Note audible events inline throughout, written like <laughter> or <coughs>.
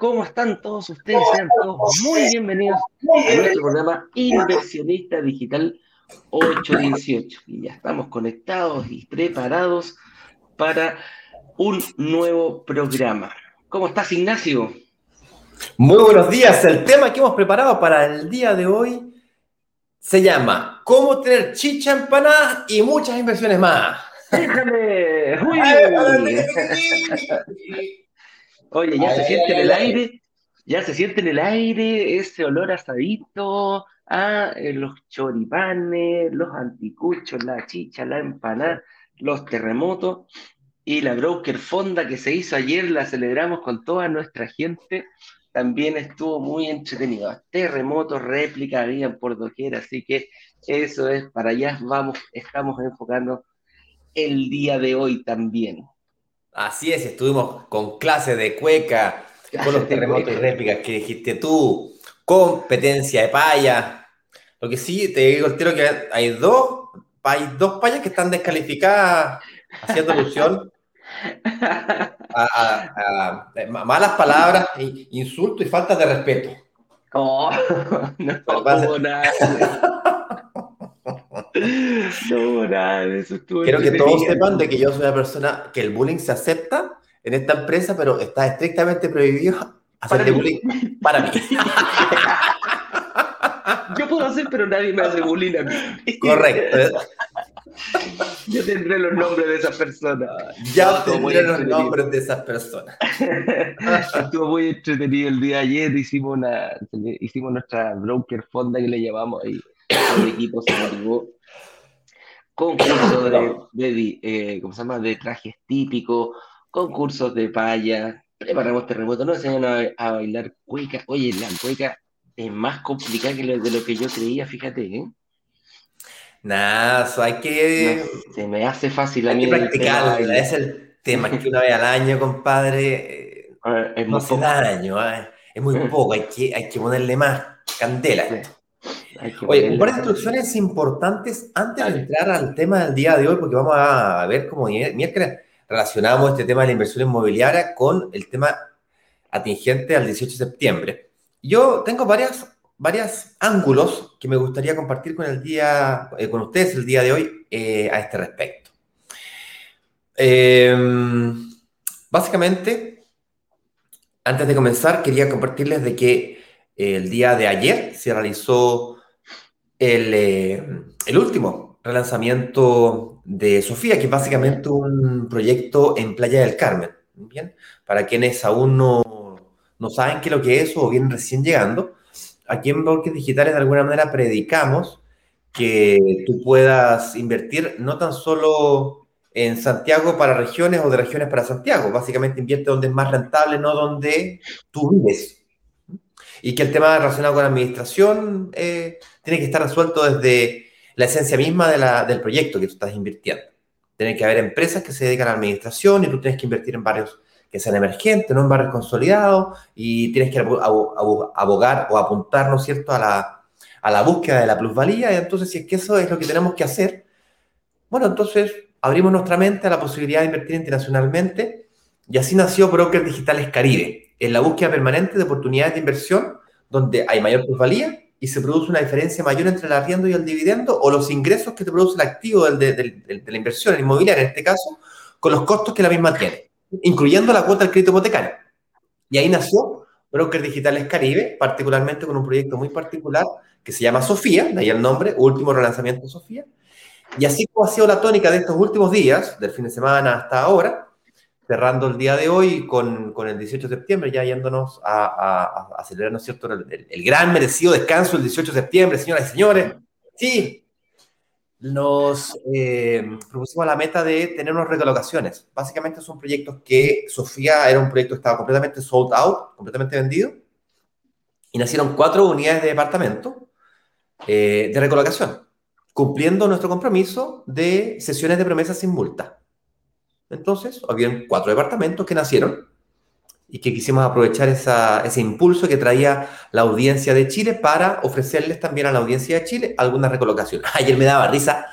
¿cómo están todos ustedes? Sean todos muy bienvenidos a nuestro programa Inversionista Digital 818. Y ya estamos conectados y preparados para un nuevo programa. ¿Cómo estás, Ignacio? Muy buenos días. El tema que hemos preparado para el día de hoy se llama ¿Cómo tener chicha empanada y muchas inversiones más? ¡Déjame! Oye, ya se siente en el aire, ya se siente en el aire ese olor asadito, a eh, los choripanes, los anticuchos, la chicha, la empanada, los terremotos y la broker fonda que se hizo ayer, la celebramos con toda nuestra gente, también estuvo muy entretenido. Terremotos, réplica, había por doquier, así que eso es, para allá vamos, estamos enfocando el día de hoy también. Así es, estuvimos con clases de cueca, con los terremotos y réplicas que dijiste tú, competencia de paya. Lo que sí, te digo tiro que hay dos, hay dos payas que están descalificadas haciendo alusión <laughs> a, malas palabras, insultos y falta de respeto. Oh, <laughs> no, nada. <laughs> No, nada, eso estuvo Quiero que todos sepan de que yo soy una persona que el bullying se acepta en esta empresa, pero está estrictamente prohibido hacer bullying para mí. <laughs> Yo puedo hacer, pero nadie me hace bullying a mí. Correcto. <laughs> Yo tendré los nombres de esas personas. Ya tendré los nombres de esas personas. <laughs> Estuvo muy entretenido el día de ayer. Hicimos, una, hicimos nuestra broker fonda que le llamamos ahí. El equipo se motivó concursos de, eh, ¿cómo se llama? de trajes típicos, concursos de paya, preparamos terremotos, nos enseñan a, bailar cueca. Oye, la cueca es más complicada que lo, de lo que yo creía, fíjate, ¿eh? Nada, eso hay que... se me hace fácil a mí. Hay que practicarlo, es el tema que una vez al año, compadre, eh, es no hace daño, ¿eh? es muy <laughs> poco, hay que, hay que ponerle más candela. Oye, un par de instrucciones importantes antes de entrar al tema del día de hoy, porque vamos a ver cómo miércoles relacionamos este tema de la inversión inmobiliaria con el tema atingente al 18 de septiembre. Yo tengo varias, varios ángulos que me gustaría compartir con, el día, eh, con ustedes el día de hoy eh, a este respecto. Em, básicamente, antes de comenzar, quería compartirles de que el día de ayer se realizó eh, el, último relanzamiento de Sofía, que es básicamente un proyecto en Playa del Carmen. Bien, para quienes aún no, no saben qué es lo que es o vienen recién llegando, aquí en Brokers Digitales de alguna manera predicamos que tú puedas invertir no tan solo en Santiago para regiones o de regiones para Santiago, básicamente invierte donde es más rentable, no donde tú vives. Y que el tema relacionado con la administración eh, tiene que estar resuelto desde la esencia misma del proyecto que tú estás invirtiendo. Tiene que haber empresas que se dedican a la administración y tú tienes que invertir en barrios que sean emergentes, no en barrios consolidados, y tienes que abogar o apuntar, ¿no es cierto?, a la, a la búsqueda de la plusvalía. Y entonces, si es que eso es lo que tenemos que hacer, bueno, entonces abrimos nuestra mente a la posibilidad de invertir internacionalmente y así nació Brokers Digitales Caribe, en la búsqueda permanente de oportunidades de inversión donde hay mayor plusvalía y se produce una diferencia mayor entre el arriendo y el dividendo o los ingresos que te produce el activo del, de la inversión inmobiliaria, en este caso, con los costos que la misma tiene, incluyendo la cuota del crédito hipotecario. Y ahí nació Brokers Digitales Caribe, particularmente con un proyecto muy particular que se llama Sofía, de ahí el nombre, último relanzamiento de Sofía. Y así ha sido la tónica de estos últimos días, del fin de semana hasta ahora, cerrando el día de hoy con, con el 18 de septiembre, ya yéndonos a, a, a celebrar, ¿no es cierto?, el, el, gran merecido descanso el 18 de septiembre, señoras y señores. Sí, nos eh, propusimos la meta de tener unas recolocaciones. Básicamente son proyectos que Sofía era un proyecto que estaba completamente sold out, completamente vendido, y nacieron cuatro unidades de departamento eh, de recolocación, cumpliendo nuestro compromiso de sesiones de promesas sin multa. Entonces, habían cuatro departamentos que nacieron y que quisimos aprovechar ese impulso que traía la audiencia de Chile para ofrecerles también a la audiencia de Chile alguna recolocación. <laughs> Ayer me daba risa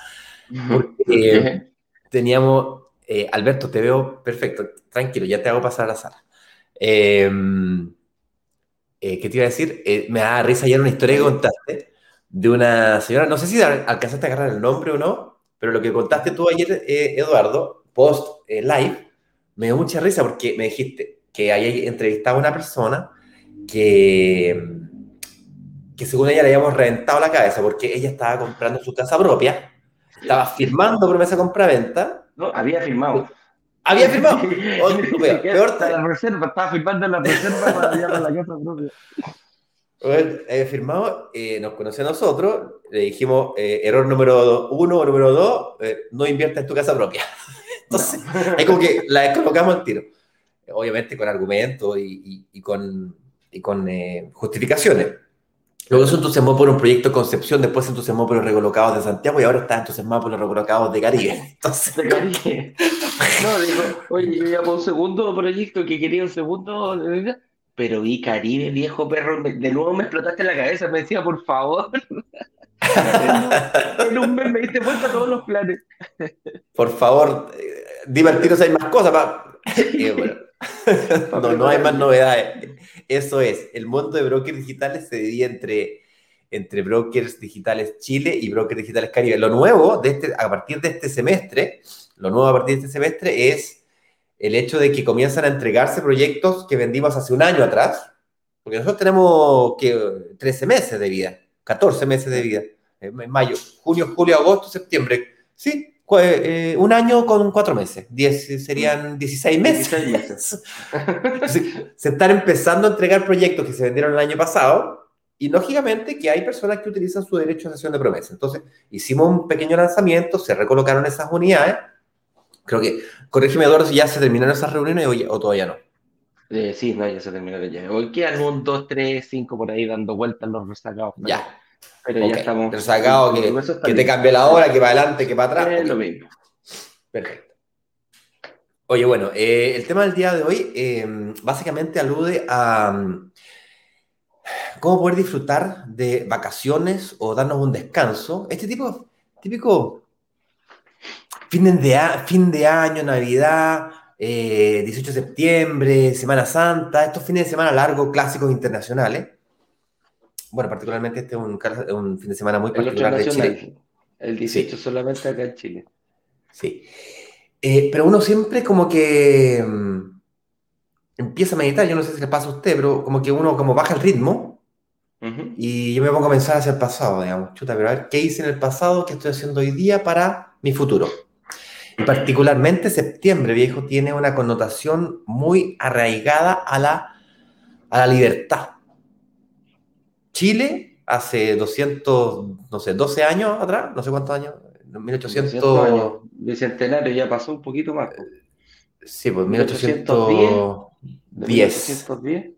porque teníamos, eh, Alberto, te veo perfecto, tranquilo, ya te hago pasar a la sala. Em, eh, ¿Qué te iba a decir? Eh, me da risa ayer una historia que contaste de una señora, no sé si alcanzaste a agarrar el nombre o no, pero lo que contaste tú ayer, eh, Eduardo, post live, me dio mucha risa porque me dijiste que ahí entrevistado a una persona que, que según ella le habíamos reventado la cabeza porque ella estaba comprando su casa propia, estaba firmando promesa compra-venta. No, había firmado. Había <laughs> firmado. <laughs> peor, la reserva, estaba firmando la reserva para la casa propia. Bueno, firmado, eh, nos conoció a nosotros, le dijimos, eh, error número uno o número dos, eh, no invierta en tu casa propia. Entonces, <laughs> ahí como que la descolocamos al tiro. Obviamente con argumentos y, y, con, y con justificaciones. Luego se entusiasmó por un proyecto de Concepción, después se entusiasmó por los recolocados de Santiago y ahora está entusiasmado por los recolocados de Caribe. <laughs> Entonces... De Caribe. No, digo, oye, yo ya por un segundo proyecto que quería un segundo, pero vi Caribe, viejo perro, de nuevo me explotaste la cabeza, me decía, por favor. <laughs> en un mes me diste vuelta todos los planes. Por favor, eh, divertiros hay más cosas. <laughs> no, no hay más novedades. Eso es, el mundo de brokers digitales se divide entre, entre brokers digitales Chile y brokers digitales Caribe. Lo nuevo de este, a partir de este semestre, lo nuevo a partir de este semestre es el hecho de que comienzan a entregarse proyectos que vendimos hace un año atrás, porque nosotros tenemos que 13 meses de vida, 14 meses de vida, en mayo, junio, julio, agosto, septiembre, sí, eh, un año con cuatro meses, diez, serían 16 meses. <laughs> se están empezando a entregar proyectos que se vendieron el año pasado y lógicamente que hay personas que utilizan su derecho a sesión de promesa. Entonces, hicimos un pequeño lanzamiento, se recolocaron esas unidades. Creo que, corrígeme Eduardo, si ya se terminaron esas reuniones o, o todavía no. Eh, sí, no, ya se terminaron ya. Hoy quedan un, dos, tres, cinco por ahí dando vueltas los resacados. Ya. Pero ya estamos. El sacado que, que te cambie la hora, que va adelante, que va atrás. Es lo mismo. Perfecto. Oye, bueno, eh, el tema del día de hoy eh, básicamente alude a mm, cómo poder disfrutar de vacaciones o darnos un descanso. Este tipo, típico fin de, fin de año, Navidad, 18 eh, de septiembre, Semana Santa, estos fines de semana largos, clásicos internacionales bueno, particularmente este es un, fin de semana muy particular de Chile. El 18 solamente acá en Chile. Sí. Eh, pero uno siempre como que mm, empieza a meditar, yo no sé si le pasa a usted, pero como que uno como baja el ritmo y yo me pongo a pensar hacia el pasado, digamos, chuta, pero a ver, ¿qué hice en el pasado? ¿Qué estoy haciendo hoy día para mi futuro? Y particularmente septiembre, viejo, tiene una connotación muy arraigada a la, a la libertad Chile hace 200, no sé, 12 años atrás, no sé cuántos años, 1800 años. Bicentenario ya pasó un poquito más. Sí, pues 1810. 1810,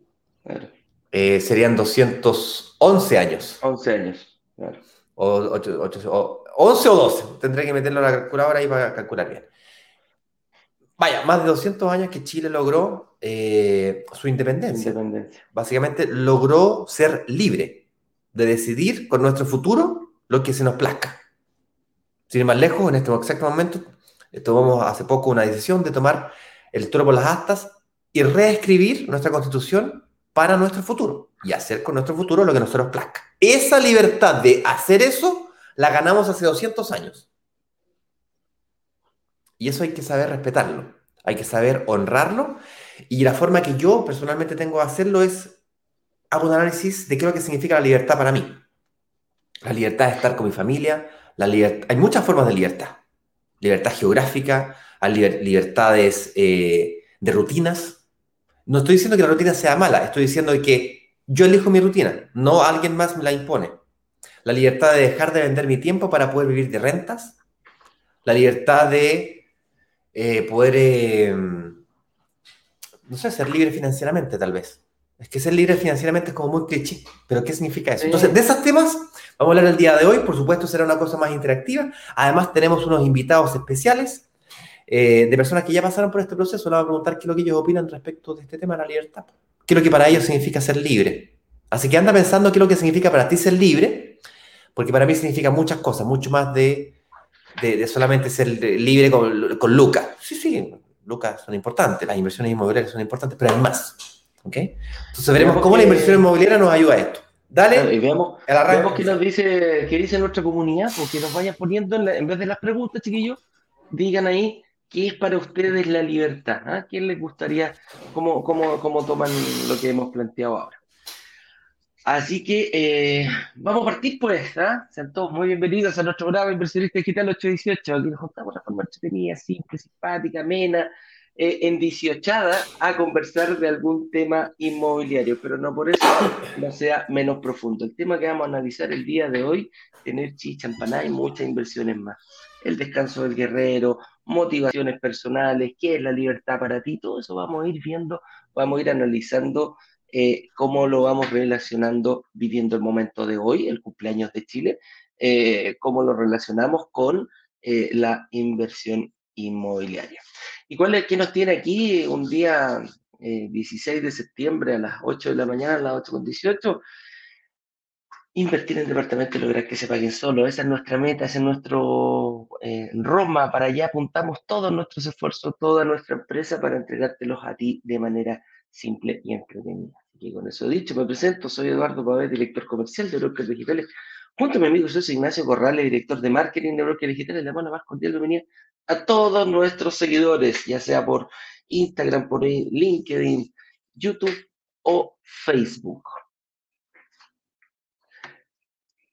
eh, serían 211 años. 11 años, claro. O, 11 o 12, tendré que meterlo a la calculadora ahí para calcular bien. Vaya, más de 200 años que Chile logró eh, su independencia. independencia. Básicamente logró ser libre de decidir con nuestro futuro lo que se nos plazca. Sin ir más lejos, en este exacto momento, tomamos hace poco una decisión de tomar el toro por las astas y reescribir nuestra constitución para nuestro futuro y hacer con nuestro futuro lo que nosotros plazca. Esa libertad de hacer eso la ganamos hace 200 años. Y eso hay que saber respetarlo, hay que saber honrarlo. Y la forma que yo personalmente tengo de hacerlo es, hago un análisis de qué es lo que significa la libertad para mí. La libertad de estar con mi familia, la hay muchas formas de libertad. Libertad geográfica, libertades eh, de rutinas. No estoy diciendo que la rutina sea mala, estoy diciendo que yo elijo mi rutina, no alguien más me la impone. La libertad de dejar de vender mi tiempo para poder vivir de rentas. La libertad de eh, poder, eh, no sé, ser libre financieramente tal vez. Es que ser libre financieramente es como muy cliché, pero ¿qué significa eso? Entonces, de esos temas vamos a hablar el día de hoy, por supuesto será una cosa más interactiva. Además, tenemos unos invitados especiales eh, de personas que ya pasaron por este proceso. Le vamos a preguntar qué es lo que ellos opinan respecto de este tema de la libertad. ¿Qué es lo que para ellos significa ser libre? Así que anda pensando qué es lo que significa para ti ser libre, porque para mí significa muchas cosas, mucho más de de, solamente ser libre con, con Lucas. Sí, sí, Lucas son importantes, las inversiones inmobiliarias son importantes, pero hay más. ¿Ok? Entonces veremos cómo la inversión inmobiliaria nos ayuda a esto. Dale. y veamos, veamos qué nos dice, qué dice nuestra comunidad, porque nos vayan poniendo en, vez de las preguntas, chiquillos, digan ahí qué es para ustedes la libertad. ¿A ¿Ah? quién les gustaría, cómo, cómo, cómo toman lo que hemos planteado ahora? Así que eh, vamos a partir pues, ¿ah? Sean todos muy bienvenidos a nuestro programa Inversionista Digital 818. Aquí nos juntamos de forma entretenida, simple, simpática, amena, eh, en 18 a conversar de algún tema inmobiliario, pero no por eso no sea menos profundo. El tema que vamos a analizar el día de hoy, tener chicha, empaná y muchas inversiones más. El descanso del guerrero, motivaciones personales, qué es la libertad para ti, todo eso vamos a ir viendo, vamos a ir analizando eh, cómo lo vamos relacionando viviendo el momento de hoy, el cumpleaños de Chile, eh, cómo lo relacionamos con la inversión inmobiliaria. ¿Y cuál es que nos tiene aquí un día 16 eh, de septiembre a las 8 de la mañana, a las 8.18? Invertir en departamentos y lograr que se paguen solo. Esa es nuestra meta, ese es nuestro eh, Roma. Para allá apuntamos todos nuestros esfuerzos, toda nuestra empresa para entregártelos a ti de manera simple y entretenida. Y con eso dicho, me presento, soy Eduardo Pabé, director comercial de Brokers Digitales. Junto a mi amigo soy Ignacio Corrales, director de marketing de Brokers Digitales. Le mando más cordial bienvenida a todos nuestros seguidores, ya sea por Instagram, por LinkedIn, YouTube o Facebook.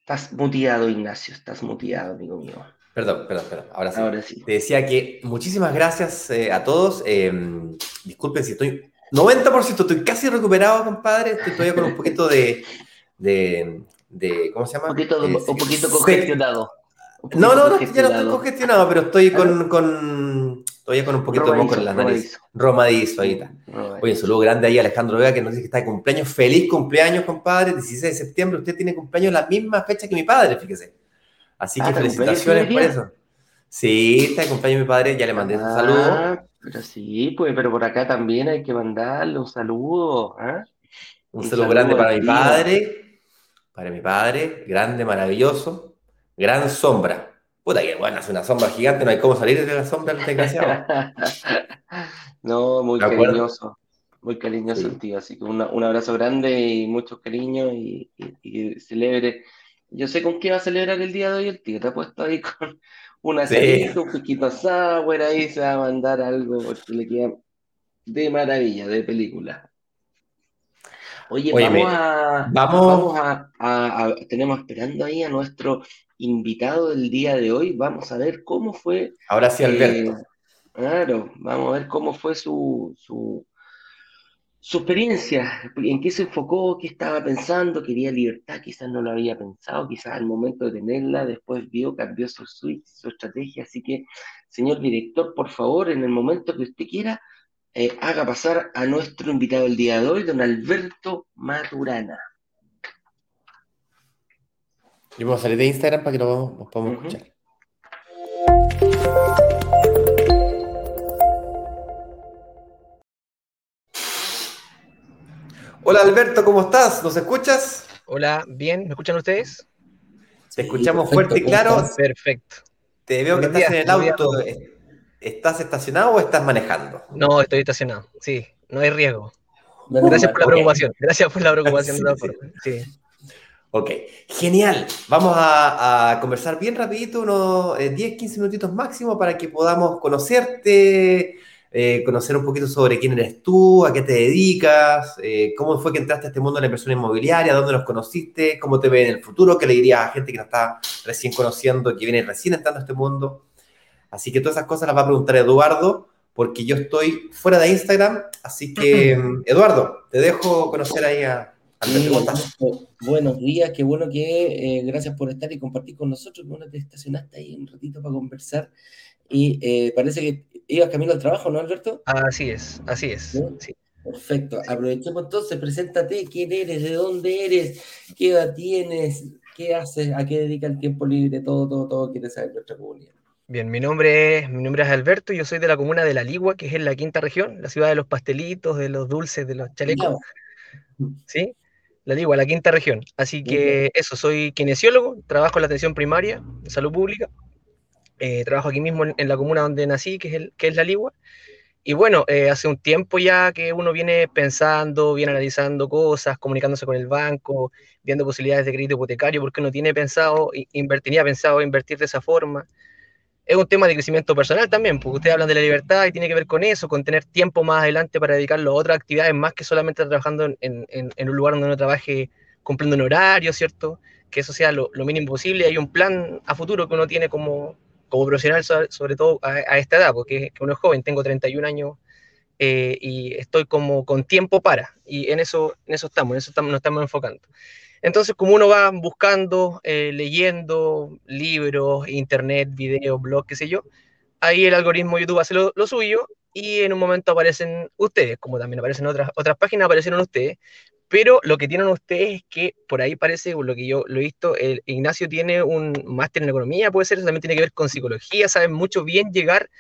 Estás muteado, Ignacio, estás muteado, amigo mío. Perdón, perdón, perdón. Ahora sí. Te decía que muchísimas gracias eh, a todos. Em, disculpen si estoy 90%, estoy casi recuperado, compadre. Estoy todavía con un poquito de, de, ¿cómo se llama? Un poquito, un poquito congestionado. No, no, no, ya no estoy congestionado, pero estoy con, con todavía con un poquito de moco en las narices. Romadizo, ahí está. Oye, un saludo grande ahí a Alejandro Vega que nos dice que está de cumpleaños. Feliz cumpleaños, compadre. 16 de septiembre. Usted tiene cumpleaños la misma fecha que mi padre, fíjese. Así que ah, felicitaciones por eso. Sí, está de cumpleaños mi padre. Ya le mandé un ah, saludo. Pero sí, pues, pero por acá también hay que mandarle un saludo. ¿ah? Un, saludo, grande para mi padre. Para mi padre, grande, maravilloso Gran sombra. Puta que bueno, hace una sombra gigante, no hay cómo salir de la sombra del desgraciado. <laughs> no, muy cariñoso. Muy cariñoso el tío. Así que un abrazo grande y mucho cariño y, celebre. Yo sé con qué va a celebrar el día de hoy el tío. Te ha puesto ahí <laughs> con una sí. un piquito sour, ahí se va a mandar algo porque le queda de maravilla, de película. Oye, vamos, a, vamos, a, Tenemos esperando ahí a nuestro invitado del día de hoy. Vamos a ver cómo fue. Ahora sí, Alberto. Eh, claro, vamos a ver cómo fue su, su, su experiencia, en qué se enfocó, qué estaba pensando, quería libertad, quizás no lo había pensado, quizás al momento de tenerla, después vio, cambió su switch, su estrategia. Así que, señor director, por favor, en el momento que usted quiera, eh, haga pasar a nuestro invitado del día de hoy, don Alberto Maturana. Yo voy a salir de Instagram para que nos, podamos escuchar. Hola Alberto, ¿cómo estás? ¿Nos escuchas? Hola, bien, ¿me escuchan ustedes? Te escuchamos fuerte y claro. Perfecto. Te veo que estás en el auto. ¿Estás estacionado o estás manejando? No, estoy estacionado, sí, no hay riesgo. Gracias por la preocupación, gracias por la preocupación. sí. Ok, genial. Vamos a, conversar bien rapidito, unos 10, eh, 15 minutitos máximo para que podamos conocerte, eh, conocer un poquito sobre quién eres tú, a qué te dedicas, eh, cómo fue que entraste a este mundo de la inversión inmobiliaria, dónde nos conociste, cómo te ves en el futuro, qué le dirías a gente que nos está recién conociendo, que viene recién entrando a este mundo. Así que todas esas cosas las va a preguntar Eduardo, porque yo estoy fuera de Instagram. Así que, Eduardo, te dejo conocer ahí a, buenos días, qué bueno que eh, gracias por estar y compartir con nosotros. Bueno, te estacionaste ahí un ratito para conversar y eh, parece que ibas camino al trabajo, ¿no, Alberto? Así es, así es. Perfecto. Aprovechemos entonces, preséntate, quién eres, de dónde eres, qué edad tienes, qué haces, a qué dedica el tiempo libre, todo, todo, todo quiere saber nuestra comunidad. Bien, mi nombre, es, mi nombre es Alberto, yo soy de la comuna de La Ligua, que es en la quinta región, la ciudad de los pastelitos, de los dulces, de los chalecos. ¿Sí? La Ligua, la quinta región. Así que eso, soy kinesiólogo, trabajo en la atención primaria, de salud pública. Eh, trabajo aquí mismo en, la comuna donde nací, que es, el, que es La Ligua. y bueno, eh, hace un tiempo ya que uno viene pensando, viene analizando cosas, comunicándose con el banco, viendo posibilidades de crédito hipotecario, porque uno tiene pensado, invertir, tenía pensado invertir de esa forma. Es un tema de crecimiento personal también, porque ustedes hablan de la libertad y tiene que ver con eso, con tener tiempo más adelante para dedicarlo a otras actividades más que solamente trabajando en, en, un lugar donde uno trabaje cumpliendo un horario, ¿cierto? Que eso sea lo, lo mínimo posible. Hay un plan a futuro que uno tiene como, como profesional, sobre, todo a, esta edad, porque uno es joven, tengo 31 años eh, y estoy como con tiempo para, y en eso, en eso estamos, en eso estamos, nos estamos enfocando. Entonces, como uno va buscando, eh, leyendo libros, internet, videos, blogs, qué sé yo, ahí el algoritmo YouTube hace lo, lo, suyo y en un momento aparecen ustedes, como también aparecen otras, otras páginas, aparecieron ustedes, pero lo que tienen ustedes es que por ahí parece, lo que yo lo he visto, el Ignacio tiene un máster en economía, puede ser, eso también tiene que ver con psicología, saben mucho bien llegar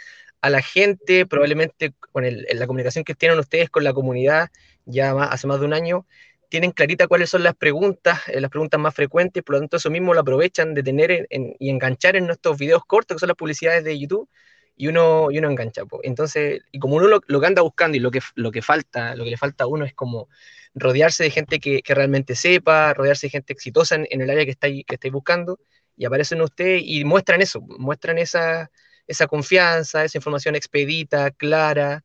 a la gente, probablemente con la comunicación que tienen ustedes con la comunidad ya hace más de un año, tienen clarita cuáles son las preguntas, eh, las preguntas más frecuentes, por lo tanto eso mismo lo aprovechan de tener y enganchar en nuestros videos cortos, que son las publicidades de YouTube, y uno, y uno engancha. Entonces, y como uno lo, que anda buscando y lo que, lo que falta, lo que le falta a uno es como rodearse de gente que, realmente sepa, rodearse de gente exitosa en, el área que estáis, que estáis buscando, y aparecen ustedes y muestran eso, muestran esa, esa confianza, esa información expedita, clara,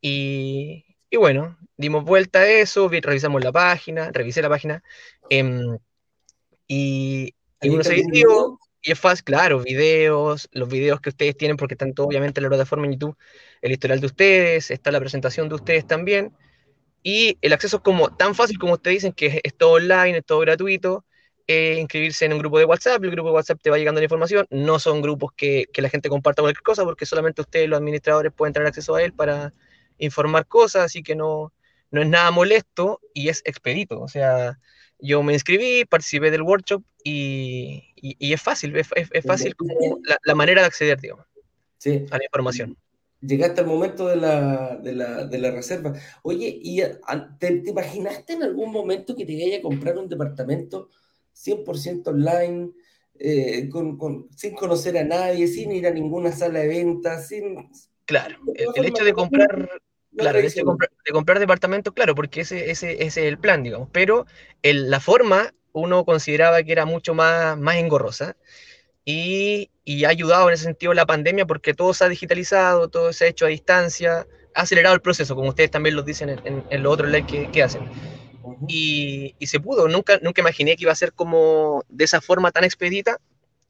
y, y bueno, dimos vuelta a eso, revisamos la página, revisé la página, em, y, y uno se y es fácil, claro, videos, los videos que ustedes tienen, porque están todo obviamente en la plataforma en YouTube, el historial de ustedes, está la presentación de ustedes también, y el acceso es como tan fácil como ustedes dicen, que es, todo online, es todo gratuito, eh, inscribirse en un grupo de WhatsApp, el grupo de WhatsApp te va llegando la información, no son grupos que, que la gente comparta cualquier cosa, porque solamente ustedes, los administradores, pueden tener acceso a él para informar cosas, así que no, no es nada molesto y es expedito, o sea, yo me inscribí, participé del workshop y, y, es fácil, es, es fácil como la, la, manera de acceder, digamos, sí. a la información llegaste al momento de la, de la, de la reserva. Oye, ¿y te, imaginaste en algún momento que te vaya a comprar un departamento 100% online, eh, con, con, sin conocer a nadie, sin ir a ninguna sala de ventas, sin... Claro, el, hecho de comprar... Claro, de comprar, de comprar departamentos, claro, porque ese, ese, ese, es el plan, digamos, pero el, la forma uno consideraba que era mucho más, más engorrosa y, y, ha ayudado en ese sentido la pandemia porque todo se ha digitalizado, todo se ha hecho a distancia, ha acelerado el proceso, como ustedes también lo dicen en, en, los otros live que, que hacen. y, y, se pudo, nunca, nunca imaginé que iba a ser como de esa forma tan expedita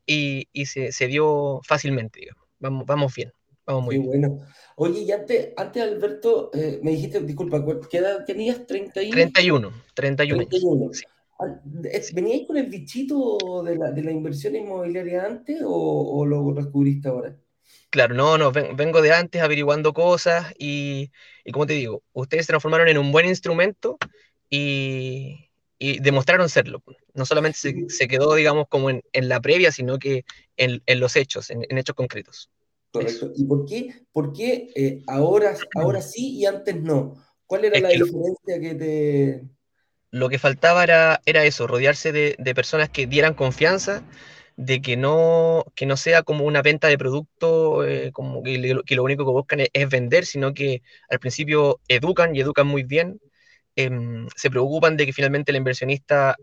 y, y se, se, dio fácilmente, digamos. Vamos, vamos bien, vamos muy bien. bueno. Oye, y antes, antes Alberto, eh, me dijiste, disculpa, ¿qué edad tenías? 31. 31, 31. 31. Sí. ¿Veníais con el bichito de la, de la inversión inmobiliaria antes o, lo descubriste ahora? Claro, no, no, vengo de antes averiguando cosas y, y, como te digo, ustedes se transformaron en un buen instrumento y, y demostraron serlo. No solamente se, se, quedó, digamos, como en, en, la previa, sino que en, en los hechos, en, hechos concretos. Correcto. ¿Y por qué, por qué eh, ahora, ahora sí y antes no? ¿Cuál era la diferencia que te lo que faltaba era, era eso, rodearse de, de, personas que dieran confianza, de que no, que no sea como una venta de producto, eh, como que, que, lo único que buscan es, vender, sino que al principio educan y educan muy bien, eh, se preocupan de que finalmente el inversionista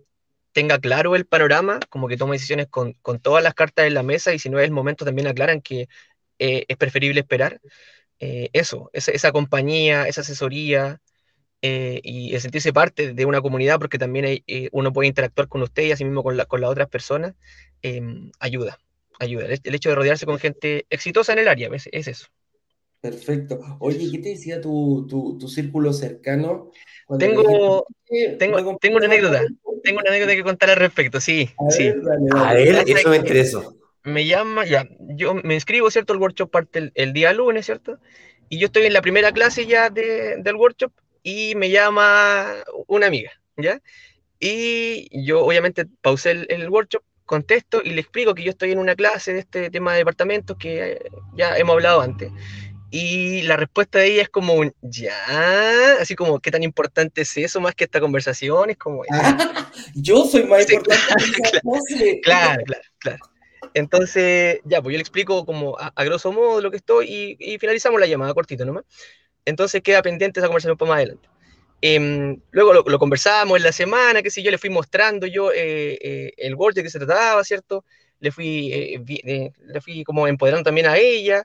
tenga claro el panorama, como que tome decisiones con, con, todas las cartas en la mesa y si no es el momento también aclaran que eh, es preferible esperar. Eh, eso, esa compañía, esa asesoría, eh, y sentirse parte de una comunidad, porque también eh, uno puede interactuar con usted y así mismo con, la, con las otras personas, em, ayuda, ayuda. El, hecho de rodearse con gente exitosa en el área, es, es eso. Perfecto. Oye, ¿qué te decía tu, tu, tu círculo cercano? Tengo, tengo, tengo una anécdota, tengo una anécdota que contar al respecto, sí. A sí. ver, dale, dale. A ver, eso me interesó. Me llama, ya, yo me inscribo, ¿cierto? El workshop parte el, el, día lunes, ¿cierto? Y yo estoy en la primera clase ya de, del workshop y me llama una amiga, ¿ya? Y yo obviamente pausé el, workshop, contesto y le explico que yo estoy en una clase de este tema de departamentos que ya hemos hablado antes. Y la respuesta de ella es como un ya, así como qué tan importante es eso más que esta conversación, es como <laughs> yo soy más importante. <laughs> claro, claro, claro, Entonces, ya, pues yo le explico como a, grosso modo lo que estoy y, y finalizamos la llamada cortito nomás. Entonces queda pendiente esa conversación para más adelante. Em, luego lo, conversábamos en la semana, que si yo le fui mostrando yo eh, eh, el gol de que se trataba, ¿cierto? Le fui, eh, le fui como empoderando también a ella.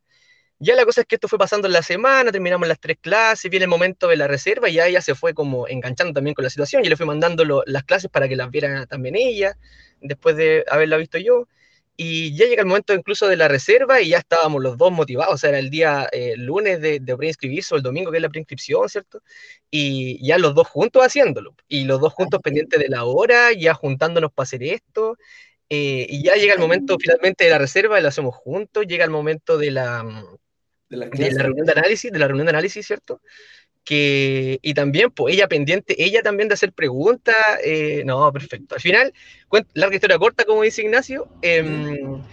Ya la cosa es que esto fue pasando en la semana, terminamos las tres clases, viene el momento de la reserva y ya ella se fue como enganchando también con la situación. Yo le fui mandando lo, las clases para que las viera también ella, después de haberla visto yo. Y ya llega el momento incluso de la reserva y ya estábamos los dos motivados, o sea, era el día eh, lunes de, de preinscribirse o el domingo que es la preinscripción, ¿cierto? Y ya los dos juntos haciéndolo, y los dos juntos pendientes de la hora, ya juntándonos para hacer esto, eh, y ya llega el momento finalmente de la reserva y lo hacemos juntos, llega el momento de la, de la, de la reunión de análisis, de la reunión de análisis, ¿cierto? Que, y también, pues ella pendiente, ella también de hacer preguntas, eh, no, perfecto. Al final, larga historia corta, como dice Ignacio, eh, en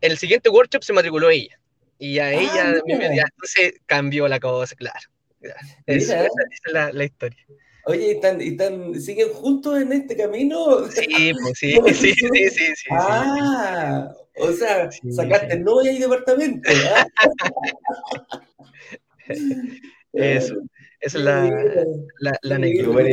el siguiente workshop se matriculó ella, y a ah, ella, entonces cambió la cosa, claro. Esa, es la, la, historia. Oye, ¿están, están, ¿siguen juntos en este camino? Sí, pues sí, <laughs> sí, sí, sí, sí, Ah, o sea, sacaste novia y departamento. ¿ah? <laughs> Eso. Es la, la, la anécdota.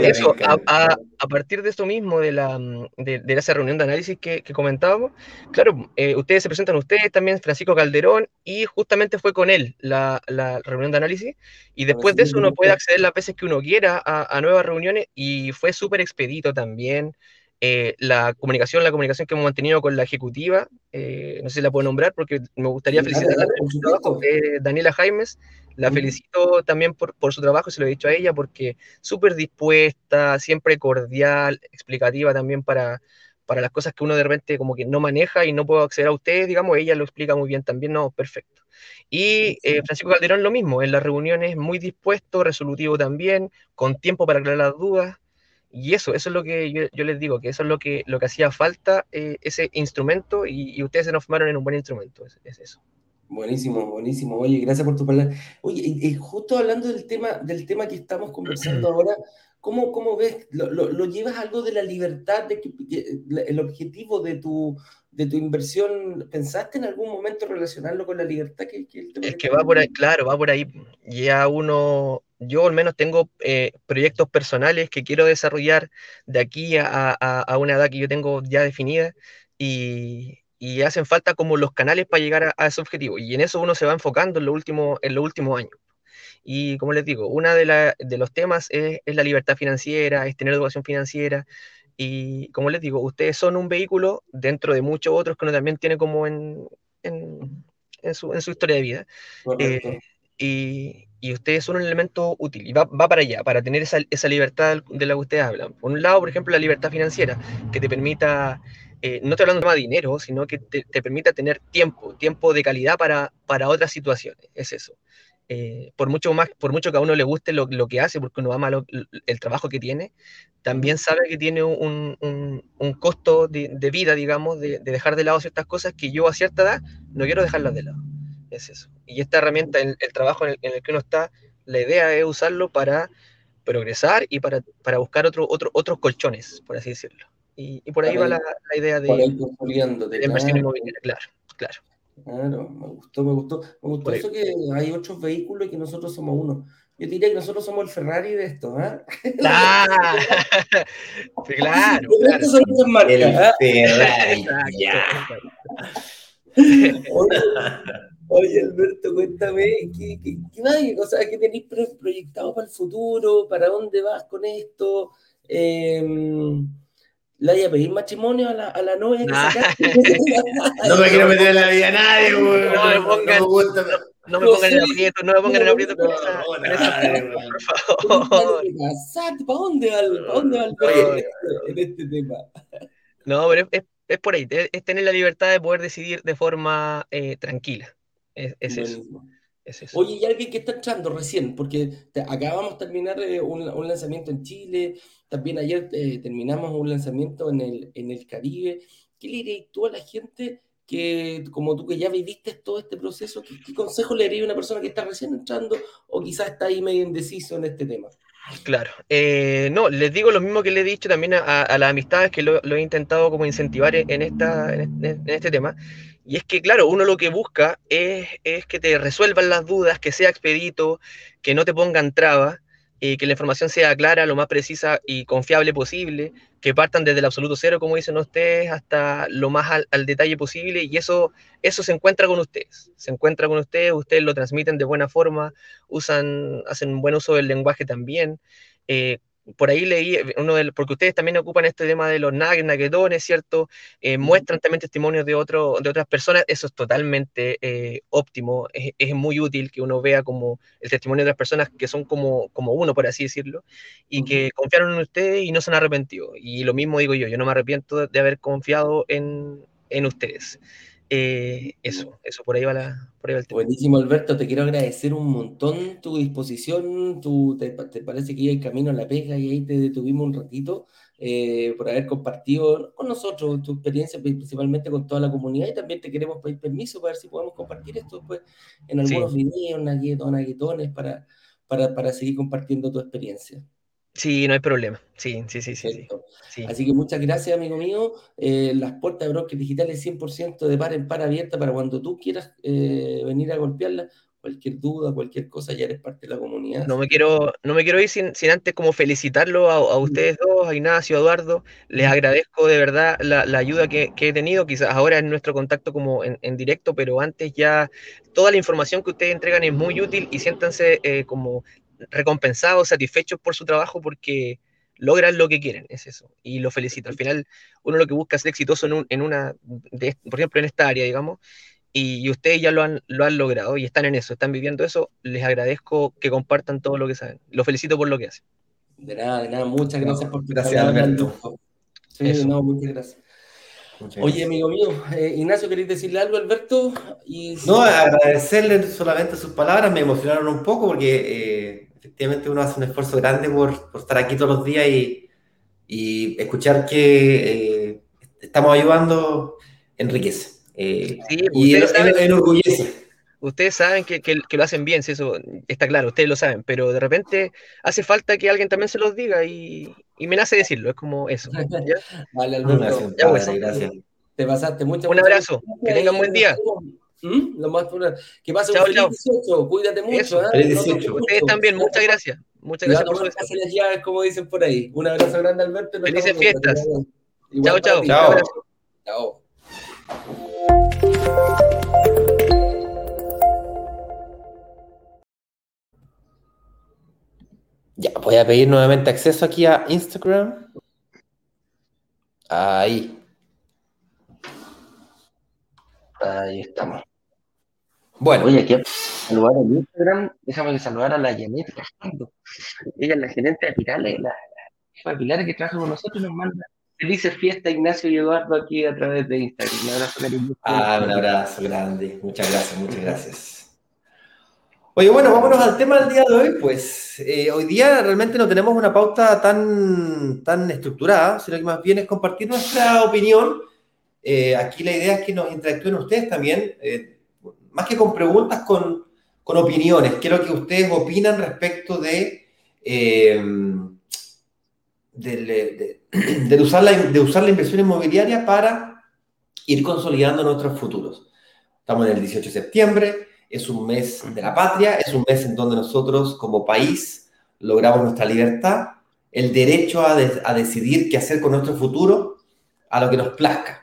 Eso, a, a, a, partir de esto mismo, de, la, de, de esa reunión de análisis que, que comentábamos, claro, eh, ustedes se presentan ustedes también, Francisco Calderón, y justamente fue con él la, la reunión de análisis, y después de eso uno puede acceder las veces que uno quiera a, a nuevas reuniones, y fue súper expedito también. Eh, la comunicación, la comunicación que hemos mantenido con la ejecutiva, eh, no sé si la puedo nombrar porque me gustaría felicitar por su trabajo, eh, Daniela Jaimes, la felicito también por, por, su trabajo, se lo he dicho a ella, porque súper dispuesta, siempre cordial, explicativa también para, para las cosas que uno de repente como que no maneja y no puedo acceder a ustedes, digamos, ella lo explica muy bien también, no, perfecto. Y eh, Francisco Calderón lo mismo, en las reuniones muy dispuesto, resolutivo también, con tiempo para aclarar las dudas, y eso, eso es lo que yo, yo, les digo, que eso es lo que, lo que hacía falta, eh, ese instrumento, y, y, ustedes se nos formaron en un buen instrumento, es, es, eso. Buenísimo, buenísimo. Oye, gracias por tu palabra. Oye, y, y justo hablando del tema, del tema que estamos conversando <clears throat> ahora, ¿cómo, cómo ves? ¿Lo, lo, lo llevas algo de la libertad, de que, que, el objetivo de tu, de tu inversión, ¿pensaste en algún momento relacionarlo con la libertad? Que, que el tema es que va por ahí, claro, va por ahí. Ya uno, yo al menos tengo eh, proyectos personales que quiero desarrollar de aquí a, a, a, una edad que yo tengo ya definida y, y hacen falta como los canales para llegar a, a, ese objetivo. Y en eso uno se va enfocando en los últimos en los últimos años. Y como les digo, uno de, la, de los temas es, es, la libertad financiera, es tener educación financiera. Y como les digo, ustedes son un vehículo dentro de muchos otros que uno también tiene como en, en, en, su, en su, historia de vida. Y, y ustedes son un elemento útil y va, va para allá, para tener esa, esa, libertad de la que ustedes hablan. Por un lado, por ejemplo, la libertad financiera, que te permita, eh, no estoy hablando de dinero, sino que te, te, permita tener tiempo, tiempo de calidad para, para otras situaciones, es eso. Eh, por mucho más, por mucho que a uno le guste lo, lo que hace, porque uno ama lo, el trabajo que tiene, también sabe que tiene un, un, un costo de, de, vida, digamos, de, de dejar de lado ciertas cosas que yo a cierta edad no quiero dejarlas de lado es eso. Y esta herramienta, el, el trabajo en el, en el, que uno está, la idea es usarlo para progresar y para, para buscar otro, otro, otros colchones, por así decirlo. Y, y por ahí va la, la, idea de, de inversión inmobiliaria, claro, claro. Claro, me gustó, me gustó. Me gustó eso que hay otros vehículos y que nosotros somos uno. Yo diría que nosotros somos el Ferrari de esto, ¿eh? Ah, <laughs> claro, <laughs> claro. Son las marcas, el ¿eh? Ferrari, <laughs> ya. Oye, Alberto, cuéntame, ¿qué, qué, qué, qué o sea, ¿qué tenéis proyectado para el futuro? ¿Para dónde vas con esto? Eh, ¿Le voy a pedir matrimonio a la, a la novia que nah. <laughs> No me quiero meter en la vida a nadie, güey. No, no, me pongan, no, no me pongan en aprieto, no me pongan en aprieto con esa, por favor. ¿Para dónde va, ¿Para dónde va el en, este, en este tema? No, pero es, es, por ahí, es tener la libertad de poder decidir de forma eh, tranquila. Es, es, eso. es, eso. Oye, y alguien que está entrando recién, porque te, acabamos de terminar eh, un, un, lanzamiento en Chile, también ayer eh, terminamos un lanzamiento en el, en el Caribe. ¿Qué le dirías tú a la gente que, como tú que ya viviste todo este proceso, qué, qué consejo le dirías a una persona que está recién entrando o quizás está ahí medio indeciso en este tema? Claro. Eh, no, les digo lo mismo que le he dicho también a, las amistades que lo, he intentado como incentivar en, esta, en, este tema. Y es que, claro, uno lo que busca es, es, que te resuelvan las dudas, que sea expedito, que no te pongan trabas, y que la información sea clara, lo más precisa y confiable posible, que partan desde el absoluto cero, como dicen ustedes, hasta lo más al, detalle posible, y eso, eso se encuentra con ustedes, se encuentra con ustedes, ustedes lo transmiten de buena forma, usan, hacen buen uso del lenguaje también, eh, por ahí leí, eh, uno de, porque ustedes también ocupan este tema de los naguetones, ¿cierto? Eh, muestran también testimonios de, otro, de otras personas, eso es totalmente eh, óptimo, es, muy útil que uno vea como el testimonio de otras personas que son como, como uno, por así decirlo, y que confiaron en ustedes y no se han arrepentido. Y lo mismo digo yo, yo no me arrepiento de haber confiado en, en ustedes. Eh, eso, eso, por ahí va, la, por ahí va el tema. Buenísimo, Alberto, te quiero agradecer un montón tu disposición, tu, te, parece que iba el camino a la pega y ahí te detuvimos un ratito eh, por haber compartido con nosotros tu experiencia, principalmente con toda la comunidad y también te queremos pedir permiso para ver si podemos compartir esto después en algunos videos, naguetones, para, para, para seguir compartiendo tu experiencia. Sí, no hay problema. Sí, sí, sí, sí. sí. Así que muchas gracias, amigo mío. Eh, las puertas de Broker Digitales 100% de par en par abierta para cuando tú quieras eh, venir a golpearla. Cualquier duda, cualquier cosa, ya eres parte de la comunidad. No me quiero, no me quiero ir sin, antes como felicitarlo a, ustedes dos, a Ignacio, a Eduardo. Les agradezco de verdad la, ayuda que, he tenido. Quizás ahora es nuestro contacto como en, directo, pero antes ya toda la información que ustedes entregan es muy útil y siéntanse eh, como recompensados, satisfechos por su trabajo porque logran lo que quieren, es eso. Y lo felicito. Al final, uno lo que busca es ser exitoso en, una, por ejemplo, en esta área, digamos, y, ustedes ya lo han, lo han logrado y están en eso, están viviendo eso. Les agradezco que compartan todo lo que saben. Lo felicito por lo que hacen. De nada, de nada. Muchas gracias por tu Gracias, Alberto. Sí, no, muchas gracias. Oye, amigo mío, eh, Ignacio, ¿queréis decirle algo, Alberto? Y... No, agradecerle solamente sus palabras, me emocionaron un poco porque eh, efectivamente uno hace un esfuerzo grande por, por estar aquí todos los días y, y escuchar que eh, estamos ayudando enriquece. sí, y enorgullece. Ustedes saben que, que, lo hacen bien, si eso está claro, ustedes lo saben, pero de repente hace falta que alguien también se los diga y, y me nace decirlo, es como eso. <laughs> vale, Alberto. Ya, pues, gracias. Te pasaste mucho. Un abrazo, que tengan buen día. ¿Mm? Lo más, que pase un feliz 18, cuídate mucho. ¿eh? 18. Ustedes también, muchas gracias. Muchas gracias por su las llaves, como dicen por ahí. Un abrazo grande, Alberto. Felices fiestas. Chao, chao. Chao. Chao. Ya, voy a pedir nuevamente acceso aquí a Instagram. Ahí. Ahí estamos. Bueno. Oye, aquí saludar en Instagram, déjame saludar a la Janet Ella es la gerente de Pirales, la, de Pilares que trabaja con nosotros y nos manda felices fiestas Ignacio y Eduardo aquí a través de Instagram. Un abrazo Ah, un abrazo grande. Muchas gracias, muchas gracias. Oye, bueno, vámonos al tema del día de hoy. Pues eh, hoy día realmente no tenemos una pauta tan, tan estructurada, sino que más bien es compartir nuestra opinión. Eh, aquí la idea es que nos interactúen ustedes también, eh, más que con preguntas, con, con opiniones. Quiero que ustedes opinan respecto de, de, <clears throat> usar la, de usar la inversión inmobiliaria para ir consolidando nuestros futuros. Estamos en el 18 de septiembre es un mes de la patria, es un mes en donde nosotros como país logramos nuestra libertad, el derecho a, decidir qué hacer con nuestro futuro, a lo que nos plazca.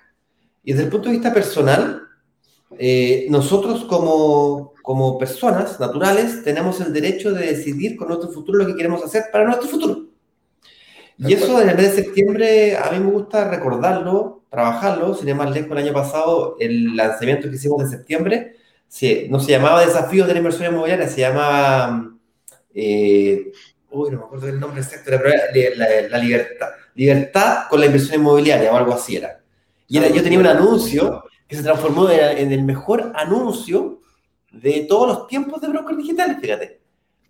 Y desde el punto de vista personal, eh, nosotros como, como personas naturales tenemos el derecho de decidir con nuestro futuro lo que queremos hacer para nuestro futuro. Y eso en el mes de septiembre a mí me gusta recordarlo, trabajarlo. Sin ir más lejos, el año pasado, el lanzamiento que hicimos de septiembre, no se llamaba Desafíos de la Inversión Inmobiliaria, se llamaba, eh, uy, no me acuerdo el nombre exacto, la, la, libertad, libertad con la inversión inmobiliaria o algo así era. Y yo tenía un anuncio que se transformó en, el mejor anuncio de todos los tiempos de brokers digitales, fíjate.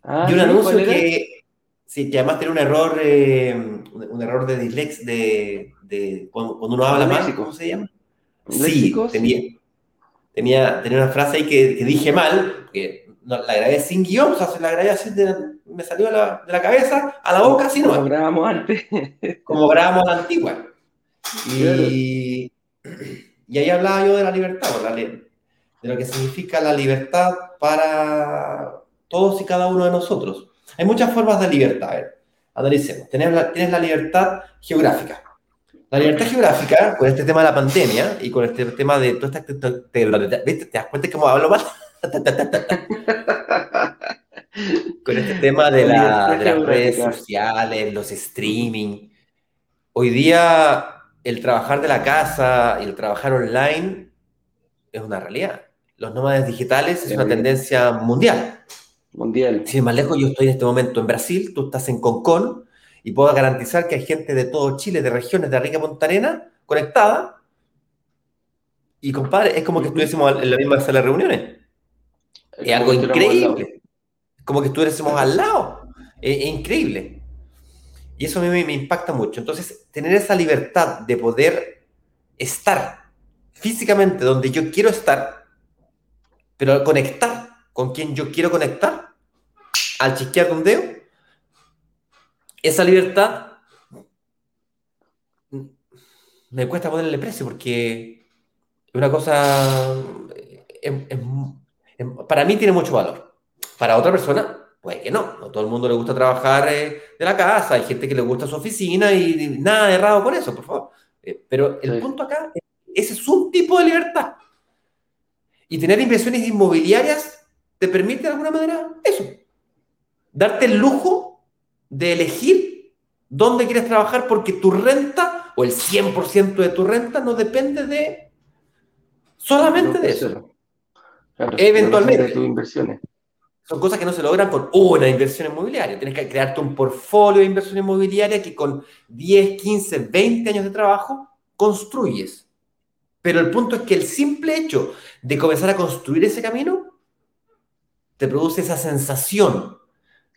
Ah, y un anuncio que, sí, que además tenía un error, eh, un, error de dislex, de, de cuando, uno habla mal, ¿cómo se llama? Sí, tenía, tenía, tenía una frase ahí que, dije mal, que no, la grabé sin guion, o sea, la grabé así, de, me salió de la, de la, cabeza a la boca, así Como grabamos antes. Como grabamos la antigua. Y, y ahí hablaba yo de la libertad, de lo que significa la libertad para todos y cada uno de nosotros. Hay muchas formas de libertad. A ver, analicemos. Tienes la, tienes la libertad geográfica. La libertad geográfica, con este tema de la pandemia y con este tema de toda esta... Te, te, ¿Te das cuenta cómo hablo mal? <laughs> con este tema de, la, de las redes sociales, los streaming. Hoy día el trabajar de la casa y el trabajar online es una realidad. Los nómades digitales es una tendencia mundial. Mundial. Sin más lejos, yo estoy en este momento en Brasil, tú estás en Concón, y puedo garantizar que hay gente de todo Chile, de regiones de Rica Punta Arena, conectada. Y compadre, es como que estuviésemos en la misma sala de reuniones. Es, algo increíble. Como que estuviésemos al lado. Es, increíble. Y eso a mí me, me impacta mucho. Entonces, tener esa libertad de poder estar físicamente donde yo quiero estar, pero conectar con quien yo quiero conectar, al chisquear un dedo, esa libertad me cuesta ponerle precio porque es una cosa, para mí tiene mucho valor. Para otra persona, puede que no. No todo el mundo le gusta trabajar eh, de la casa, hay gente que le gusta su oficina y, nada de errado con eso, por favor. Eh, pero el punto acá, ese es un tipo de libertad. Y tener inversiones inmobiliarias te permite de alguna manera eso. Darte el lujo de elegir dónde quieres trabajar porque tu renta o el 100% de tu renta no depende de solamente de eso. Eventualmente. tus inversiones. Son cosas que no se logran con una inversión inmobiliaria. Tienes que crearte un portfolio de inversión inmobiliaria que con 10, 15, 20 años de trabajo construyes. Pero el punto es que el simple hecho de comenzar a construir ese camino te produce esa sensación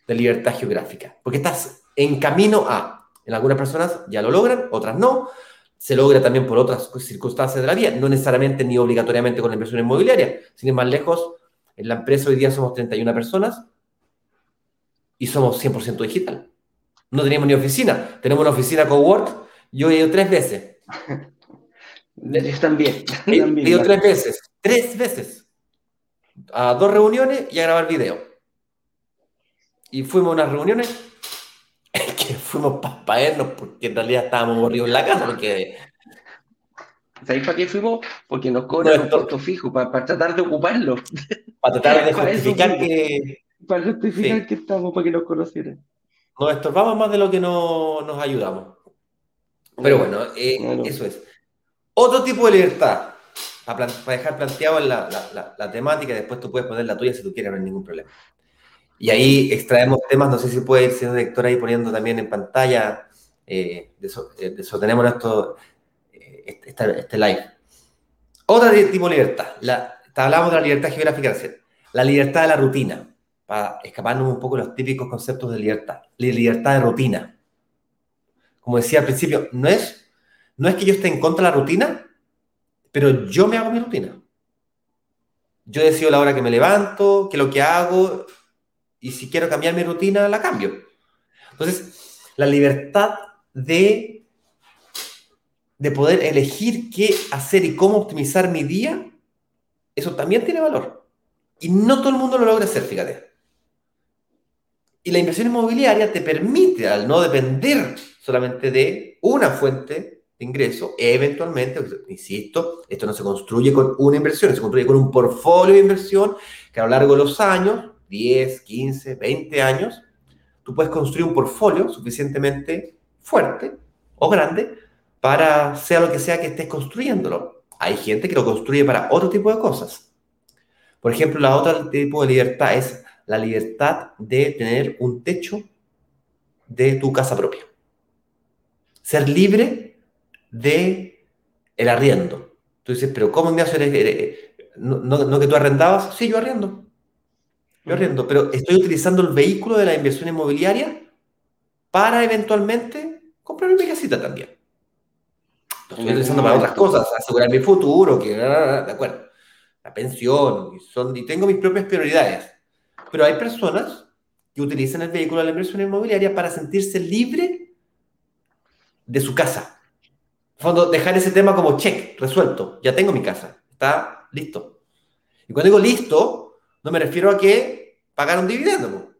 de libertad geográfica. Porque estás en camino a. En algunas personas ya lo logran, otras no. Se logra también por otras circunstancias de la vida, no necesariamente ni obligatoriamente con la inversión inmobiliaria. Sin ir más lejos, en la empresa hoy día somos 31 personas y somos 100% digital. No tenemos ni oficina. Tenemos una oficina co-work. Yo he ido tres veces. <laughs> Yo también. He, ido tres veces. Tres veces. A dos reuniones y a grabar video. Y fuimos a unas reuniones <laughs> que fuimos para vernos porque en realidad estábamos aburridos en la casa, porque... ¿Sabéis para qué fuimos? Porque nos cobran un costo fijo, para, tratar de ocuparlo. Para tratar de <laughs> justificar que... Para justificar que estamos, para que nos conocieran. Nos estorbamos más de lo que no, nos ayudamos. Pero bueno, eh, eso es. Otro tipo de libertad, para, dejar planteado la, la, la, temática, después tú puedes poner la tuya si tú quieres, no hay ningún problema. Y ahí extraemos temas, no sé si puede ir siendo director ahí poniendo también en pantalla, eh, de, eso, eh, esto, eh, este, este, live. Otra tipo de libertad, la, hablamos de la libertad geográfica, la libertad de la rutina, para escaparnos un poco de los típicos conceptos de libertad, la libertad de rutina. Como decía al principio, no es, no es que yo esté en contra de la rutina, pero yo me hago mi rutina. Yo decido la hora que me levanto, qué es lo que hago, y si quiero cambiar mi rutina, la cambio. Entonces, la libertad de, de poder elegir qué hacer y cómo optimizar mi día, eso también tiene valor. Y no todo el mundo lo logra hacer, fíjate. Y la inversión inmobiliaria te permite, al no depender solamente de una fuente de ingreso, eventualmente, insisto, esto no se construye con una inversión, se construye con un portfolio de inversión que a lo largo de los años 10, 15, 20 años, tú puedes construir un portfolio suficientemente fuerte o grande para sea lo que sea que estés construyéndolo. Hay gente que lo construye para otro tipo de cosas. Por ejemplo, la otra tipo de libertad es la libertad de tener un techo de tu casa propia. Ser libre de el arriendo. Tú dices, pero ¿cómo me hace? ¿No, no, no que tú arrendabas? Sí, yo arriendo. Yo arriendo, pero estoy utilizando el vehículo de la inversión inmobiliaria para eventualmente comprar mi casita también. Lo estoy utilizando para otras cosas, asegurar mi futuro, que, de acuerdo, la pensión, y, son, y tengo mis propias prioridades. Pero hay personas que utilizan el vehículo de la inversión inmobiliaria para sentirse libre de su casa. En fondo, dejar ese tema como check, resuelto. Ya tengo mi casa, está listo. Y cuando digo listo, no me refiero a que pagar un dividendo.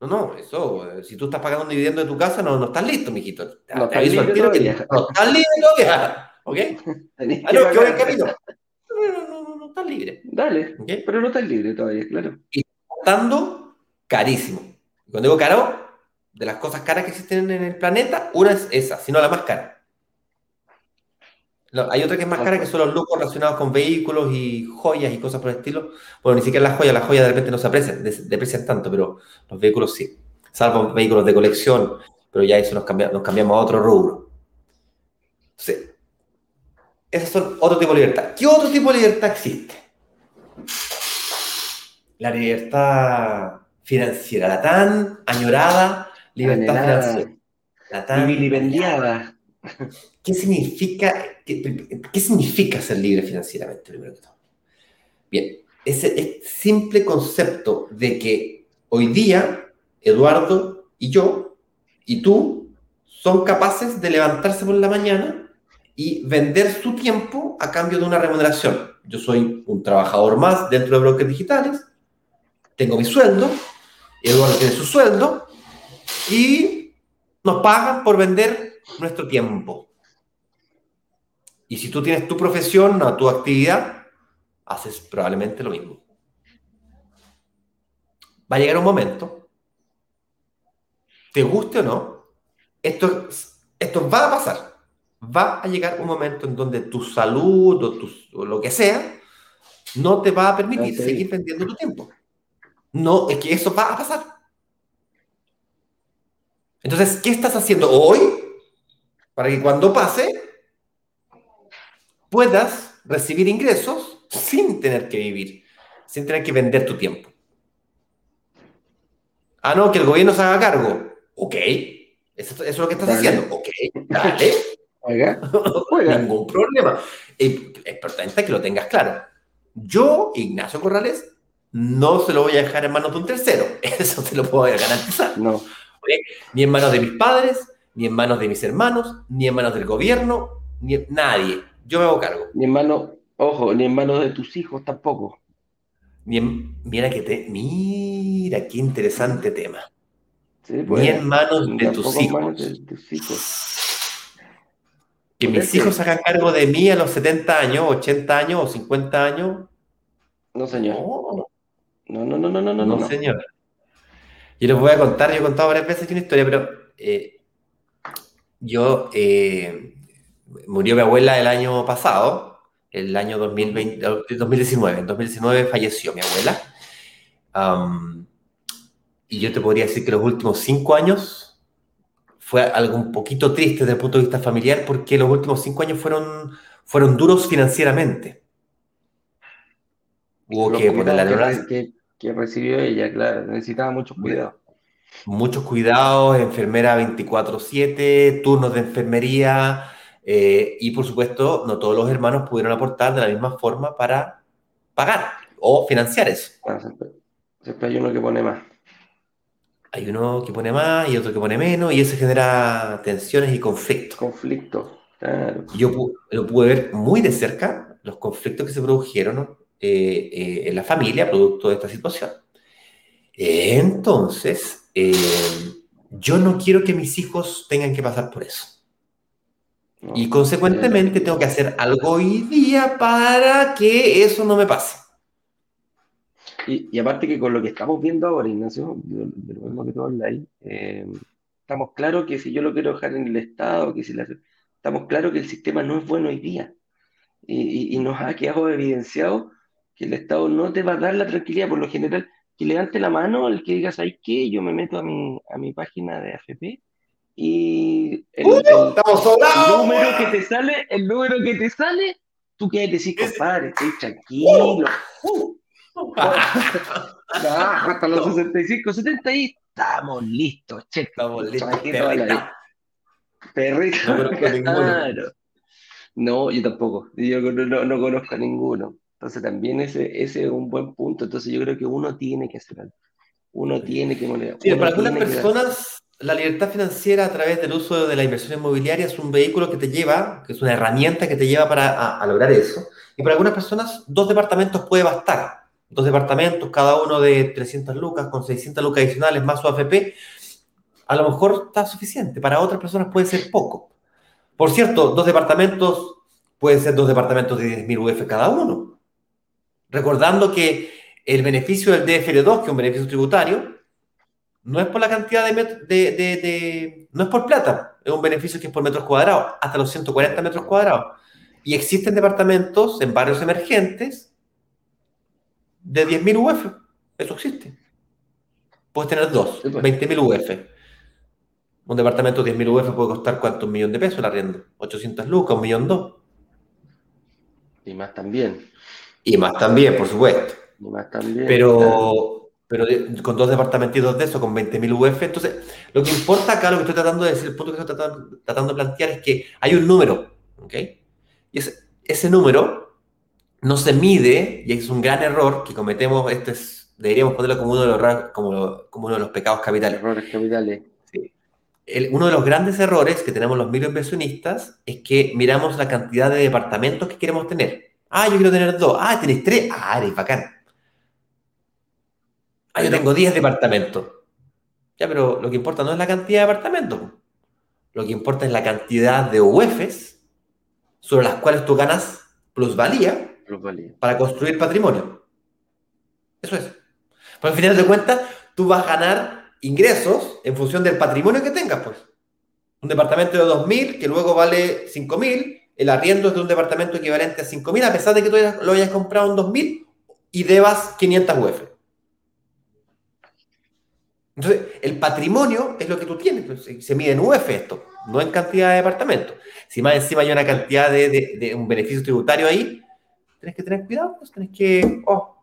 No, no, eso, si tú estás pagando un dividendo de tu casa, no, no estás listo, mijito. No estás libre todavía. no estás libre todavía. ¿Ok? <laughs> Ah, no, que voy en camino. No, no, no, no, no estás libre. Dale, pero no estás libre todavía, claro. Estando carísimo. Y Cuando digo caro, de las cosas caras que existen en el planeta, una es esa, sino la más cara. No, hay otra que es más cara que son los lujos relacionados con vehículos y joyas y cosas por el estilo. Bueno, ni siquiera las joyas, las joyas de repente no se aprecian, deprecian tanto, pero los vehículos sí. Salvo vehículos de colección, pero ya eso nos, cambia- nos cambiamos a otro rubro. Entonces, esos son otro tipo de libertad. ¿Qué otro tipo de libertad existe? La libertad financiera, la tan añorada libertad Anhelada, financiera. La tan vilipendiada. ¿Qué significa, qué, qué significa ser libre financieramente, primero que todo? Bien, ese es simple concepto de que hoy día Eduardo y yo y tú son capaces de levantarse por la mañana y vender su tiempo a cambio de una remuneración. Yo soy un trabajador más dentro de brokers digitales, tengo mi sueldo, Eduardo tiene su sueldo y nos pagan por vender nuestro tiempo. Y si tú tienes tu profesión o tu actividad, haces probablemente lo mismo. Va a llegar un momento, te guste o no, esto, esto va a pasar. Va a llegar un momento en donde tu salud o, tu- o lo que sea no te va a permitir Ok. seguir vendiendo tu tiempo. No, es que eso va a pasar. Entonces, ¿qué estás haciendo hoy para que cuando pase puedas recibir ingresos sin tener que vivir, sin tener que vender tu tiempo? Ah, no, que el gobierno se haga cargo. Ok, eso, eso es lo que estás Dale. haciendo. Ok, dale, Oiga, <laughs> oiga. ningún problema. Y Es importante que lo tengas claro. Yo, Ignacio Corrales, no se lo voy a dejar en manos de un tercero. <laughs> Eso te lo puedo garantizar No, ni en manos de mis padres, ni en manos de mis hermanos, ni en manos del gobierno, ni en nadie. Yo me hago cargo. ni en manos, ojo, ni en manos de tus hijos tampoco. Ni en- mira que te, mira qué interesante tema. Sí, pues, Ni en manos de tus hijos. manos de tus hijos. Que mis Correcto. hijos se hagan cargo de mí a los 70 años, 80 años o 50 años. No, señor. No, No, no, no, no, no, no. no, no. señor. Yo les voy a contar, yo he contado varias veces aquí una historia, pero eh, yo eh, murió mi abuela el año pasado, el año 2020, eh, 2019. En 2019 falleció mi abuela. Am, y yo te podría decir que los últimos cinco años fue algo un poquito triste desde el punto de vista familiar, porque los últimos cinco años fueron, fueron duros financieramente. Hubo Los que poner la que, que, que recibió ella, claro, necesitaba mucho cuidado. muchos cuidados, enfermera 24/7, turnos de enfermería eh, y por supuesto no todos los hermanos pudieron aportar de la misma forma para pagar o financiar eso. Bueno, siempre, siempre hay uno que pone más. Hay uno que pone más y otro que pone menos y eso genera tensiones y conflictos. Conflicto, claro. Yo lo pude ver muy de cerca, los conflictos que se produjeron eh, eh, en la familia producto de esta situación. Entonces, eh, yo no quiero que mis hijos tengan que pasar por eso. No, Y consecuentemente tengo que hacer algo hoy día para que eso no me pase. Y, y aparte que con lo que estamos viendo ahora, Ignacio, de, de lo mismo que tú hablas ahí, eh, estamos claros que si yo lo quiero dejar en el Estado, que si la- estamos claros que el sistema no es bueno hoy día. Y, y- y nos ha quedado evidenciado que el Estado no te va a dar la tranquilidad, por lo general, que levante la mano el que diga, ¿sabes qué? Yo me meto a mi, a mi página de AFP y el, el- ¡Estamos el sobrados! número que te sale, el número que te sale, tú qué decís, compadre, estoy tranquilo. Ah, hasta los 65, 70 y estamos listos, che. Estamos listos. Perrito, No conozco ninguno. claro. No, yo tampoco. Yo no, no- no conozco a ninguno. Entonces también ese, ese es un buen punto. Entonces yo creo que uno tiene que hacer algo. Uno tiene que... Sí, uno para algunas personas, la libertad financiera a través del uso de la inversión inmobiliaria es un vehículo que te lleva, que es una herramienta que te lleva para a, a lograr eso. Y para algunas personas, dos departamentos puede bastar. Dos departamentos, cada uno de 300 lucas, con 600 lucas adicionales más su AFP, a lo mejor está suficiente. Para otras personas puede ser poco. Por cierto, dos departamentos pueden ser dos departamentos de 10.000 UF cada uno. Recordando que el beneficio del DFL2, que es un beneficio tributario, no es por la cantidad de, met- de, de- de- no es por plata, es un beneficio que es por metros cuadrados, hasta los 140 metros cuadrados. Y existen departamentos en barrios emergentes de 10.000 UF. Eso existe. Puedes tener dos, Sí, pues. 20.000 UF. Un departamento de 10.000 UF puede costar cuánto, un millón de pesos el arriendo. 800 lucas, un millón dos. Y más también. Y más también, por supuesto. Y más también. Pero, pero con dos departamentitos de eso, con 20.000 UF, entonces lo que importa acá, lo que estoy tratando de decir, el punto que estoy tratando, tratando de plantear es que hay un número, ¿ok? Y ese, ese número no se mide, y es un gran error que cometemos, este es, deberíamos ponerlo como uno de los, como, como uno de los pecados capitales. Errores capitales. El- uno de los grandes errores que tenemos los microinversionistas es que miramos la cantidad de departamentos que queremos tener. Ah, yo quiero tener dos. Ah, tienes tres. Ah, eres bacán. Ah, yo tengo 10 departamentos. Ya, pero lo que importa no es la cantidad de departamentos. Lo que importa es la cantidad de UEFs sobre las cuales tú ganas plusvalía Plusvalía. para construir patrimonio. Eso es. Pero al final de cuentas, tú vas a ganar ingresos en función del patrimonio que tengas, pues. Un departamento de 2.000 que luego vale 5.000, el arriendo es de un departamento equivalente a 5.000, a pesar de que tú lo hayas comprado en 2.000 y debas 500 UF. Entonces, el patrimonio es lo que tú tienes, pues, se- mide en UF esto, no en cantidad de departamentos. Si más encima hay una cantidad de, de- de un beneficio tributario ahí, tienes que tener cuidado, pues tienes que oh,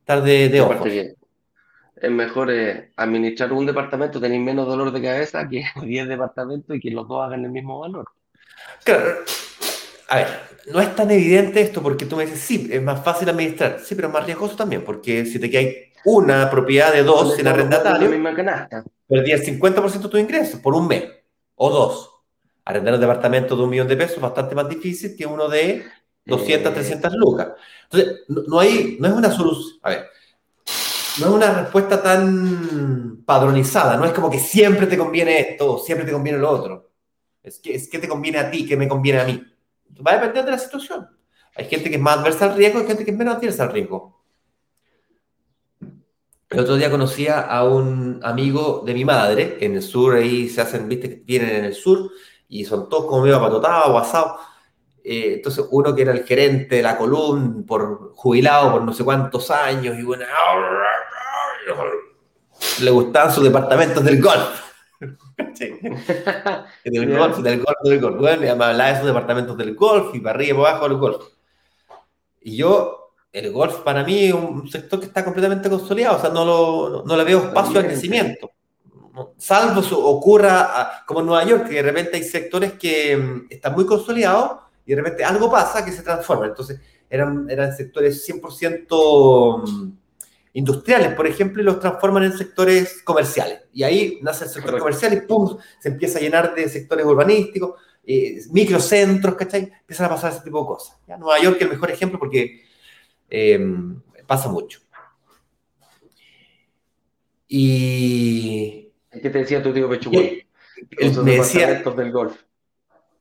estar de, de ojo. es mejor eh, administrar un departamento, tenéis menos dolor de cabeza que <laughs> 10 departamentos y que los dos hagan el mismo valor. Claro, a ver, no es tan evidente esto porque tú me dices, sí, es más fácil administrar, sí, pero es más riesgoso también, porque si te queda una propiedad de dos en arrendatario, misma canasta. perdí el 50% de tus ingresos por un mes o dos. Arrendar un departamento de un millón de pesos es bastante más difícil que uno de 200, Eh, 300 lucas. Entonces, no, no hay, no es una solución, a ver, no es una respuesta tan padronizada, no es como que siempre te conviene esto, siempre te conviene lo otro. Es que, es que te conviene a ti, que me conviene a mí. Va a depender de la situación. Hay gente que es más adversa al riesgo, hay gente que es menos adversa al riesgo. El otro día conocía a un amigo de mi madre, en el sur, ahí se hacen, viste, que vienen en el sur, y son todos como medio apatotados, guasados. Eh, entonces, uno que era el gerente de la columna, por jubilado por no sé cuántos años, y bueno, le gustaban sus departamentos del golf. Sí. <laughs> del golf, del golf, del golf. Bueno, y me hablaba de sus departamentos del golf y para arriba y para abajo del golf. Y yo, el golf para mí es un sector que está completamente consolidado, o sea, no, lo, no le veo espacio al crecimiento. Salvo su- ocurra como en Nueva York, que de repente hay sectores que mm, están muy consolidados y de repente algo pasa que se transforma. Entonces, eran, eran sectores 100% mm, industriales, por ejemplo, y los transforman en sectores comerciales. Y ahí nace el sector Correcto. comercial y ¡pum! se empieza a llenar de sectores urbanísticos, eh, microcentros, ¿cachai? Empiezan a pasar ese tipo de cosas. Ya Nueva York es el mejor ejemplo porque eh, pasa mucho. Y ¿Qué te decía tu tío sus me decía, del golf.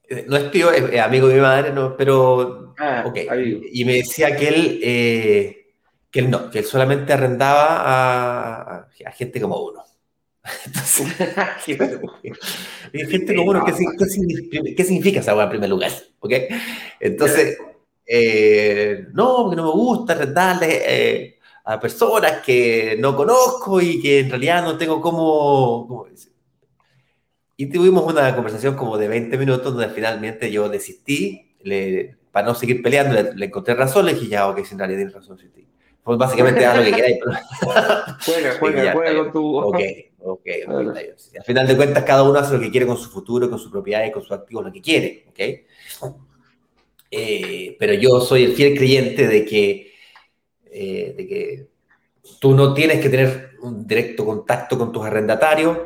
eh, no es tío, es, es amigo de mi madre, no, pero Ah, ok. amigo. Y me decía que él, eh, que él no, que él solamente arrendaba a, a gente como uno. <laughs> Entonces, <laughs> gente como uno, ¿qué, qué significa, esa en primer lugar? ¿Ok? Entonces, eh, no, porque no me gusta arrendarle eh, a personas que no conozco y que en realidad no tengo cómo, cómo. Y tuvimos una conversación como de 20 minutos donde finalmente yo desistí, le- para no seguir peleando, le, le encontré razón, le dije, ya, ok, si en realidad tienes razón, sí. Pues básicamente <laughs> haz lo que queráis, <laughs> Juega, <laughs> juega, juega con tu. Ok, ok, ok, está bien. Al final de cuentas, cada uno hace lo que quiere con su futuro, con su propiedad y con sus activos, lo que quiere, ¿ok? Eh, pero yo soy el fiel creyente de que, eh, de que tú no tienes que tener un directo contacto con tus arrendatarios.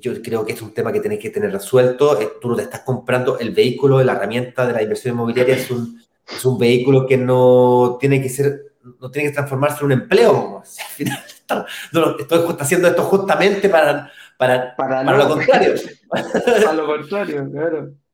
Yo creo que es un tema que tienes que tener resuelto. Eh, tú no te estás comprando el vehículo, la herramienta de la inversión inmobiliaria es un, es un vehículo que no tiene que ser, no tiene que transformarse en un empleo. al final, <laughs> no, estoy haciendo esto justamente para, para, para, lo contrario. <laughs> para lo contrario, claro.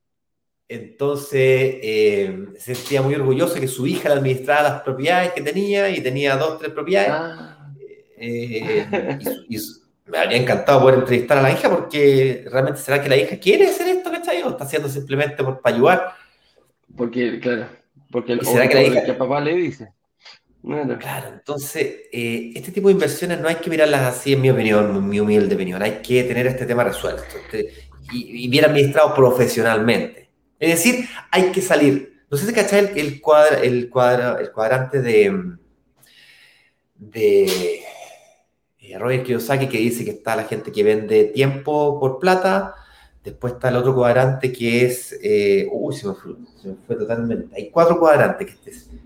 Entonces, eh, se sentía muy orgulloso que su hija le administraba las propiedades que tenía y tenía dos, tres propiedades. Ah. Eh, y, me habría encantado poder entrevistar a la hija porque realmente será que la hija quiere hacer esto, ¿cachai? O está haciendo simplemente por, para ayudar. Porque, claro, porque el, será que la hija... que papá le dice. Claro, entonces, eh, este tipo de inversiones no hay que mirarlas así, en mi opinión, mi humilde opinión. Hay que tener este tema resuelto este, y, bien administrado profesionalmente. Es decir, hay que salir. No sé si cachai el, el, el, cuadra, el cuadrante de, de eh, Roger Kiyosaki que dice que está la gente que vende tiempo por plata. Después está el otro cuadrante que es. Eh, uy, se me, fue, totalmente. Hay cuatro cuadrantes que este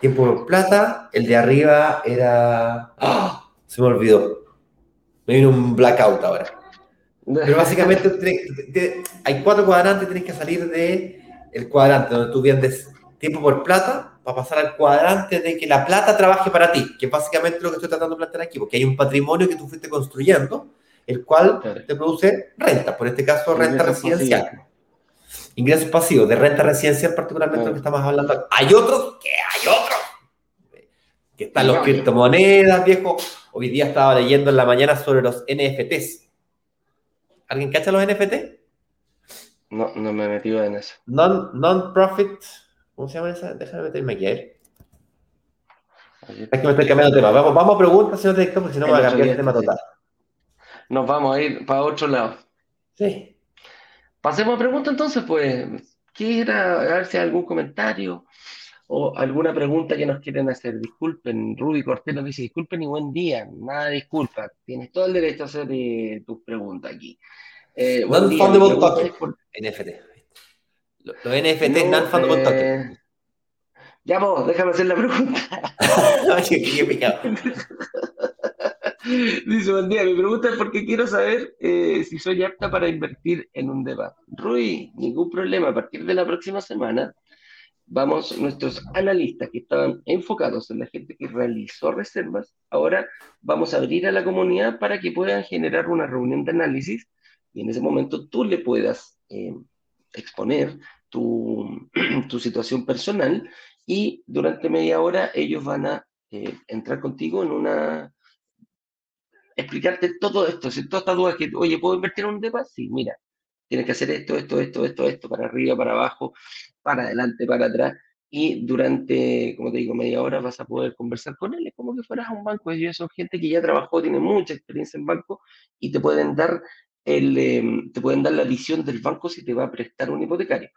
tiempo por plata. El de arriba era. ¡Ah! Se me olvidó. Me vino un blackout ahora. Pero <laughs> básicamente hay cuatro cuadrantes, tienes que salir de el cuadrante donde tú vendes tiempo por plata para pasar al cuadrante de que la plata trabaje para ti, que es básicamente lo que estoy tratando de plantear aquí, porque hay un patrimonio que tú fuiste construyendo, el cual te produce renta, por este caso renta residencial. Ingresos pasivos, de renta residencial particularmente lo que estamos hablando. Hay otros, que hay otros, que están los criptomonedas, viejo. Hoy día estaba leyendo en la mañana sobre los NFTs. ¿Alguien cacha los NFT? No, no me he metido en eso. Non-profit, ¿cómo se llama esa? Déjame meterme aquí a ver. Es que me estoy cambiando de tema. Vamos, vamos a preguntas, señor director, porque si no me va a cambiar el tema total. Nos vamos a ir para otro lado. Sí. Pasemos a preguntas entonces, pues. Quiera, a ver si hay algún comentario o alguna pregunta que nos quieren hacer. Disculpen, Rudy Cortés nos dice disculpen y buen día. Nada disculpa. Tienes todo el derecho a hacer eh, tus preguntas aquí. Eh, non-fundable token. Por... NFT. Los NFT no, non-fundable eh... token. Ya vos, déjame hacer la pregunta. <laughs> Oye, qué. <laughs> Dice, buen día, mi pregunta es porque quiero saber eh, si soy apta para invertir en un debate. Rui, ningún problema. A partir de la próxima semana, vamos, nuestros analistas que estaban enfocados en la gente que realizó reservas, ahora vamos a abrir a la comunidad para que puedan generar una reunión de análisis y en ese momento tú le puedas eh, exponer tu, <clears throat> tu, situación personal y durante media hora ellos van a eh, entrar contigo en una explicarte todo esto, si todas estas dudas que, oye, ¿puedo invertir en un DEPA? Sí, mira, tienes que hacer esto, esto, esto, esto, esto, para arriba, para abajo, para adelante, para atrás, y durante, como te digo, media hora vas a poder conversar con él, es como que fueras a un banco, ellos son gente que ya trabajó, tiene mucha experiencia en banco, y te pueden dar el, em, te pueden dar la visión del banco si te va a prestar un hipotecario.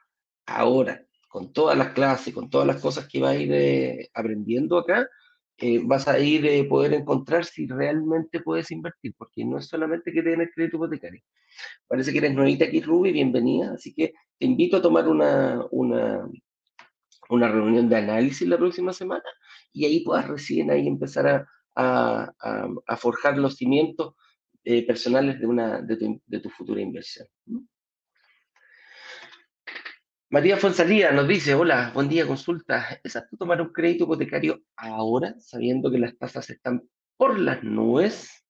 Ahora, con todas las clases, con todas las cosas que vas a ir eh, aprendiendo acá, eh, vas a ir eh, poder encontrar si realmente puedes invertir, porque no es solamente que tienes crédito hipotecario. Parece que eres nuevita aquí, Ruby, bienvenida, así que te invito a tomar una, una, una reunión de análisis la próxima semana y ahí puedas recién ahí empezar a, a, forjar los cimientos eh, personales de, una, de, tu, de tu futura inversión. María Fonsalía nos dice, hola, buen día, consulta. ¿Es apto tomar un crédito hipotecario ahora, sabiendo que las tasas están por las nubes?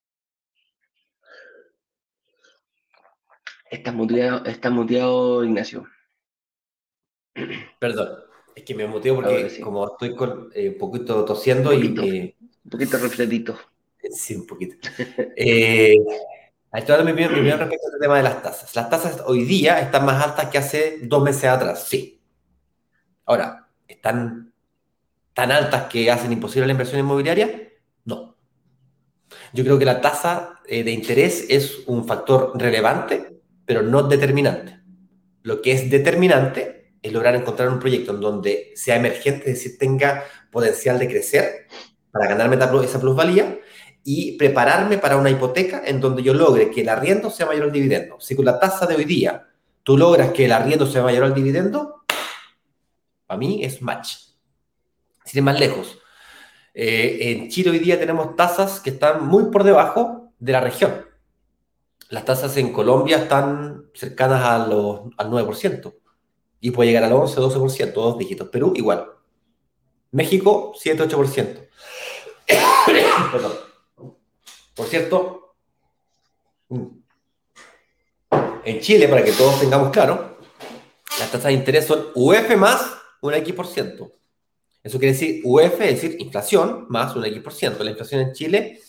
Está muteado, está muteado Ignacio. Perdón, es que me muteo porque como estoy con, eh, un poquito tosiendo y... Eh, un poquito refletito. Sí, un poquito. Eh, estoy mi opinión, respecto al tema de las tasas. Las tasas hoy día están más altas que hace dos meses atrás, sí. Ahora, ¿están tan altas que hacen imposible la inversión inmobiliaria? No. Yo creo que la tasa eh, de interés es un factor relevante, pero no determinante. Lo que es determinante es lograr encontrar un proyecto en donde sea emergente, es decir, tenga potencial de crecer para ganarme esa plusvalía y prepararme para una hipoteca en donde yo logre que el arriendo sea mayor al dividendo. Si con la tasa de hoy día tú logras que el arriendo sea mayor al dividendo, Para mí es match. Sin ir más lejos. Eh, en Chile hoy día tenemos tasas que están muy por debajo de la región. Las tasas en Colombia están cercanas a los, al 9% y puede llegar al 11, 12%, dos dígitos. Perú igual. México, 7, 8%. <coughs> Perdón. Por cierto, mm, en Chile, para que todos tengamos claro, las tasas de interés son UF más un X%. Eso quiere decir UF, es decir, inflación más un X%. La inflación en Chile,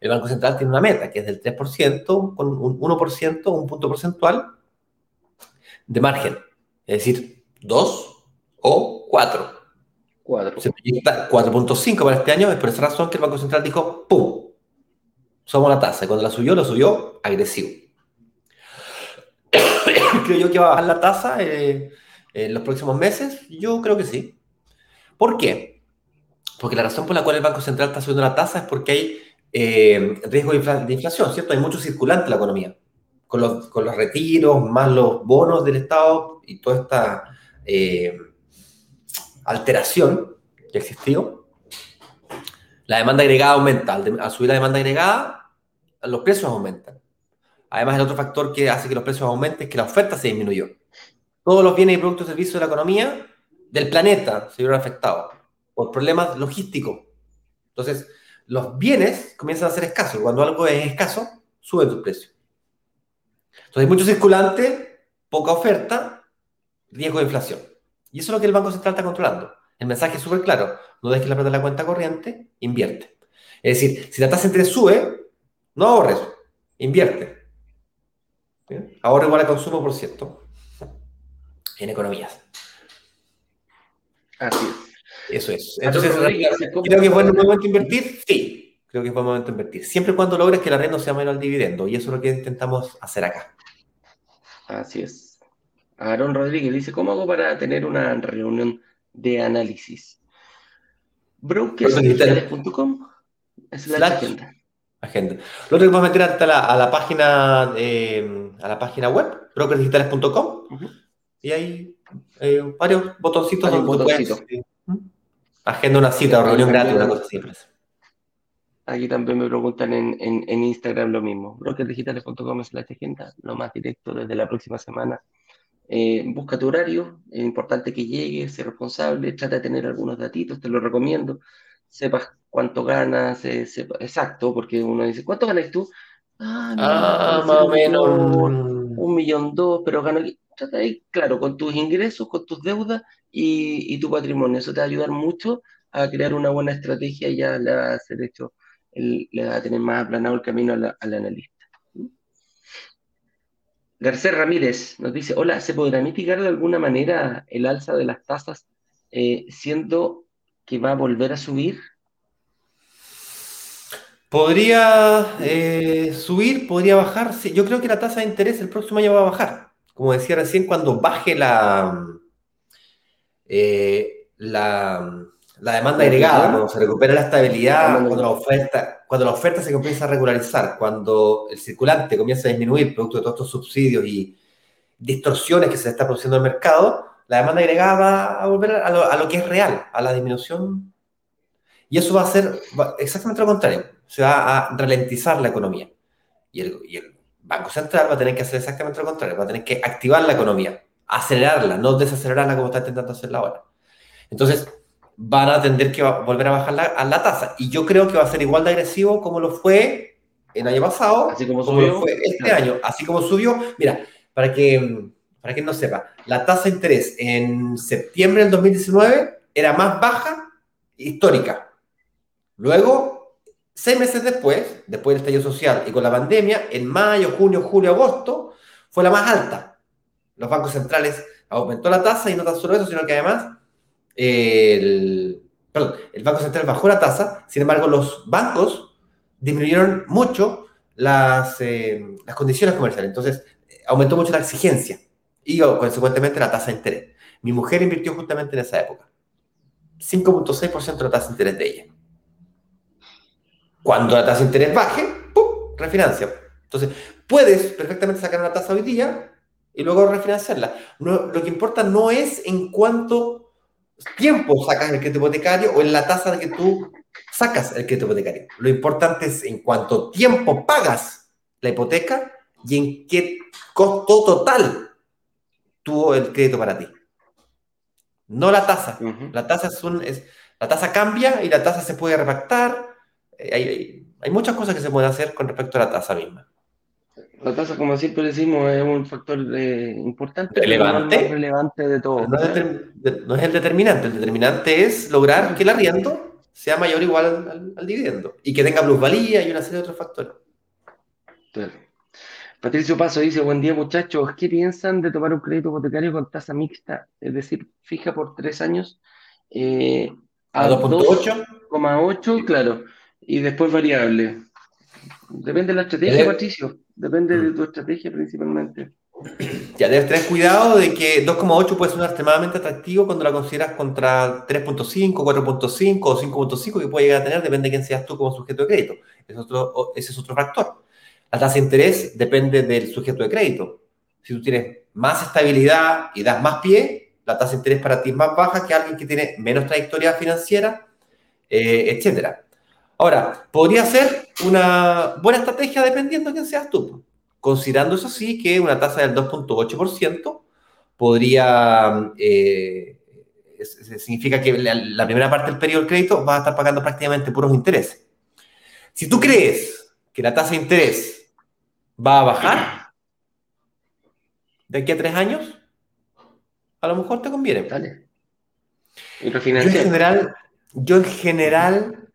el Banco Central tiene una meta que es del 3%, con un 1%, un punto porcentual de margen. Es decir, 2 o 4. 4. Se proyecta 4.5 para este año, es por esa razón que el Banco Central dijo, ¡pum! Somos la tasa. Y cuando la subió, lo subió agresivo. <coughs> creo yo que va a bajar la tasa eh, en los próximos meses. Yo creo que sí. ¿Por qué? Porque la razón por la cual el Banco Central está subiendo la tasa es porque hay eh, riesgo de, inflación, ¿cierto? Hay mucho circulante en la economía. Con los, con los retiros, más los bonos del Estado y toda esta eh, alteración que existió, la demanda agregada aumenta. Al, subir la demanda agregada, los precios aumentan. Además, el otro factor que hace que los precios aumenten es que la oferta se disminuyó. Todos los bienes y productos y servicios de la economía del planeta se vieron afectados por problemas logísticos. Entonces, los bienes comienzan a ser escasos. Cuando algo es escaso, sube su precio. Entonces, hay mucho circulante, poca oferta, riesgo de inflación. Y eso es lo que el Banco Central está controlando. El mensaje es súper claro. No dejes la plata la cuenta corriente, invierte. Es decir, si la tasa de interés sube, no ahorres, invierte. Ahorra igual a consumo, por cierto, en economías. Así es. Eso es. Entonces, creo que es buen momento invertir. Sí, creo que es buen momento invertir. Siempre y cuando logres que la red no sea menos al dividendo. Y eso es lo que intentamos hacer acá. Así es. Aaron Rodríguez dice, ¿cómo hago para tener una reunión de análisis? Brokersdigitales.com es la agenda. agenda. Lo otro que meter hasta la, a la página eh, a la página web, brokersdigitales.com, y hay eh, varios botoncitos donde puedes eh, agenda una cita o reunión gratis, una cosa así. Aquí también me preguntan en, en, Instagram lo mismo. Brokersdigitales.com es la agenda, lo más directo desde la próxima semana eh, busca tu horario, es importante que llegues, sé responsable, trata de tener algunos datitos, te lo recomiendo, sepas cuánto ganas, eh, exacto, porque uno dice, ¿cuánto ganas tú? Ah, ah más o menos. Un, millón dos, pero gano. Trata ahí, claro, con tus ingresos, con tus deudas y, tu patrimonio. Eso te va a ayudar mucho a crear una buena estrategia y ya le va a hacer hecho, le va a tener más aplanado el camino al analista. García Ramírez nos dice, hola, ¿se podrá mitigar de alguna manera el alza de las tasas eh, siendo que va a volver a subir? Podría eh, subir, podría bajar. yo creo que la tasa de interés el próximo año va a bajar. Como decía recién, cuando baje la, eh, la la demanda agregada, cuando se recupera la estabilidad, cuando la oferta, cuando la oferta se comienza a regularizar, cuando el circulante comienza a disminuir producto de todos estos subsidios y distorsiones que se está produciendo en el mercado, la demanda agregada va a volver a lo, que es real, a la disminución. Y eso va a ser exactamente lo contrario. Se va a ralentizar la economía. Y el, y el Banco Central va a tener que hacer exactamente lo contrario. Va a tener que activar la economía, acelerarla, no desacelerarla como está intentando hacerla ahora. Entonces, van a tener que volver a bajar la, a la tasa. Y yo creo que va a ser igual de agresivo como lo fue el año pasado, así como, subió, fue este año, así como subió. Mira, para que, para que no sepa, la tasa de interés en septiembre del 2019 era más baja histórica. Luego, seis meses después, después del estallido social y con la pandemia, en mayo, junio, julio, agosto, fue la más alta. Los bancos centrales aumentó la tasa y no tan solo eso, sino que además el, el Banco Central bajó la tasa, sin embargo los bancos disminuyeron mucho las, eh, las condiciones comerciales, entonces aumentó mucho la exigencia y consecuentemente la tasa de interés. Mi mujer invirtió justamente en esa época. 5.6% de la tasa de interés de ella. Cuando la tasa de interés baje, ¡pum! refinancia. Entonces, puedes perfectamente sacar una tasa hoy día y luego refinanciarla. lo que importa no es en cuánto tiempo sacas el crédito hipotecario o en la tasa de que tú sacas el crédito hipotecario. Lo importante es en cuánto tiempo pagas la hipoteca y en qué costo total tuvo el crédito para ti. No la tasa. La tasa es un, es, la tasa cambia y la tasa se puede repactar. Eh, hay, hay, muchas cosas que se pueden hacer con respecto a la tasa misma. La tasa, como siempre decimos, es un factor eh, importante, relevante, más relevante de todo. No es, no es, el determinante. El determinante es lograr que el arriendo sea mayor o igual al, al, dividendo y que tenga plusvalía y una serie de otros factores. Claro. Patricio Paso dice, buen día muchachos, ¿qué piensan de tomar un crédito hipotecario con tasa mixta, es decir, fija por tres años eh, a, 2.8? claro, y después variable? Depende de la estrategia, Patricio, depende de tu estrategia principalmente. Ya debes tener cuidado de que 2,8 puede ser extremadamente atractivo cuando la consideras contra 3.5, 4.5 o 5.5 que puede llegar a tener, depende de quién seas tú como sujeto de crédito. Es otro, ese es otro factor. La tasa de interés depende del sujeto de crédito. Si tú tienes más estabilidad y das más pie, la tasa de interés para ti es más baja que alguien que tiene menos trayectoria financiera, eh, etc. Ahora, podría ser una buena estrategia dependiendo de quién seas tú. Considerando eso sí que una tasa del 2.8% podría, eh, significa que la, la, primera parte del periodo del crédito va a estar pagando prácticamente puros intereses. Si tú crees que la tasa de interés va a bajar de aquí a tres años, a lo mejor te conviene. Dale. Y yo en general, yo en general,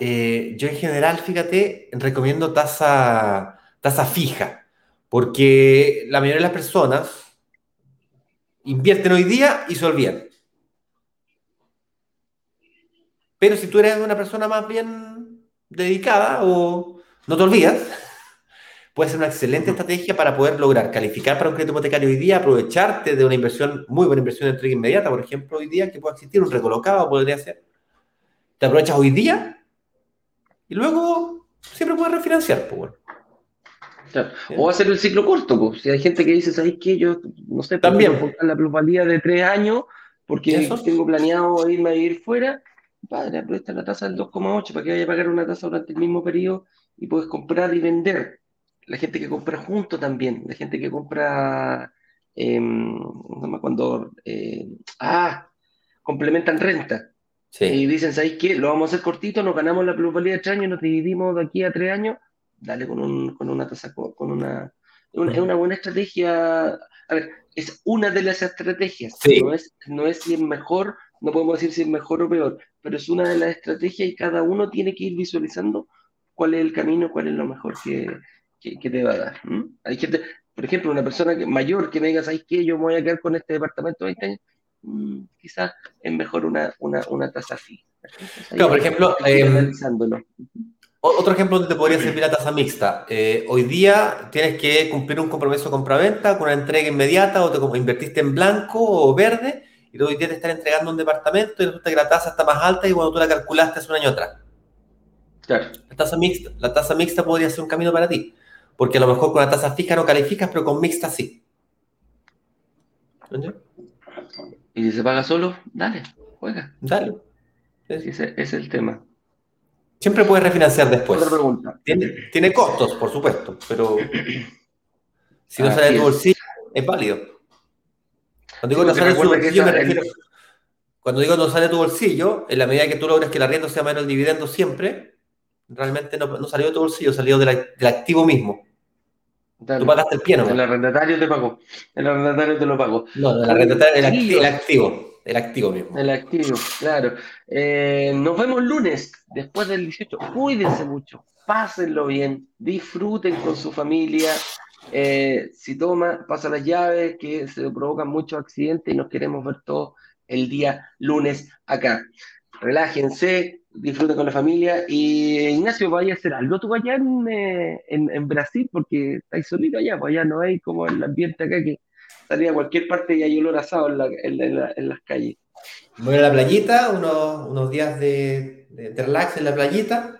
eh, yo en general, fíjate, recomiendo tasa, tasa fija, porque la mayoría de las personas invierten hoy día y se olvidan. Pero si tú eres una persona más bien dedicada o no te olvidas, <laughs> puede ser una excelente estrategia para poder lograr calificar para un crédito hipotecario hoy día, aprovecharte de una inversión, muy buena inversión de entrega inmediata, por ejemplo, hoy día, que puede existir un recolocado, podría ser. Te aprovechas hoy día y luego siempre puedes refinanciar, pues bueno. O hacer el ciclo corto, pues. Si hay gente que dice, ¿sabes qué? Yo, no sé, también la plusvalía de tres años porque tengo planeado irme a ir fuera. Padre, aprovecha la tasa del 2,8 para que vaya a pagar una tasa durante el mismo periodo y puedes comprar y vender la gente que compra junto también, la gente que compra eh, cuando eh, ah, complementan renta. Y dicen, ¿sabéis qué? Lo vamos a hacer cortito, nos ganamos la plusvalía de tres años, nos dividimos de aquí a tres años, dale con, un, con una tasa, con una, Es una buena estrategia. A ver, es una de las estrategias. No, es, no es si es mejor, no podemos decir si es mejor o peor, pero es una de las estrategias y cada uno tiene que ir visualizando cuál es el camino, cuál es lo mejor que, que, te va a dar. Hay gente, por ejemplo, una persona mayor que me diga, ¿sabes qué? Yo me voy a quedar con este departamento 20 años. Mm, quizás es mejor una, una, una tasa fija. Claro, por ejemplo, eh, otro ejemplo donde te podría servir la tasa mixta. Eh, hoy día tienes que cumplir un compromiso de compra-venta con una entrega inmediata o te invertiste en blanco o verde y hoy día te están entregando un departamento y resulta que la tasa está más alta y cuando tú la calculaste hace un año atrás. Claro. La tasa mixta, la tasa mixta podría ser un camino para ti porque a lo mejor con la tasa fija no calificas, pero con mixta sí. Y si se paga solo, dale, juega. Dale. Ese es el tema. Siempre puedes refinanciar después. Tiene, costos, por supuesto, pero <clears throat> si no sale de tu bolsillo, es válido. Cuando digo no sale de tu bolsillo, me refiero. Cuando digo no sale de tu bolsillo, en la medida que tú logres que el arriendo sea menos el dividendo siempre, realmente no, salió de tu bolsillo, salió del activo mismo. Tú pagaste el pie, ¿no? El arrendatario te pagó. El arrendatario te lo pagó. No, el arrendatario, el, activo, el activo. El activo mismo. El activo, claro. Eh, nos vemos lunes, después del 18. Cuídense mucho, pásenlo bien, disfruten con su familia. Eh, si toma, pasa las llaves, que se provocan muchos accidentes y nos queremos ver todos el día lunes acá. Relájense, disfruten con la familia. Y Ignacio, vaya a hacer algo tú allá en, eh, en, en, Brasil, porque estáis solito allá, pues allá no hay como el ambiente acá que salía a cualquier parte y hay olor asado en, la, en, en las calles. Voy a la playita, unos, unos días de, de, relax en la playita.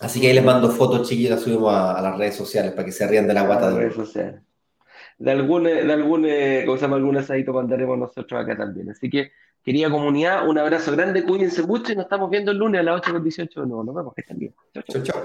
Así que ahí les mando fotos chiquitas, subimos a, a, las redes sociales para que se rían de la guata. de redes sociales. De algún, de algún, ¿cómo se llama? Algún asadito mandaremos nosotros acá también. Así que Querida comunidad, un abrazo grande, cuídense mucho y nos estamos viendo el lunes a las 8 con 18 de nuevo. Nos vemos, que estén bien. Chau, chau.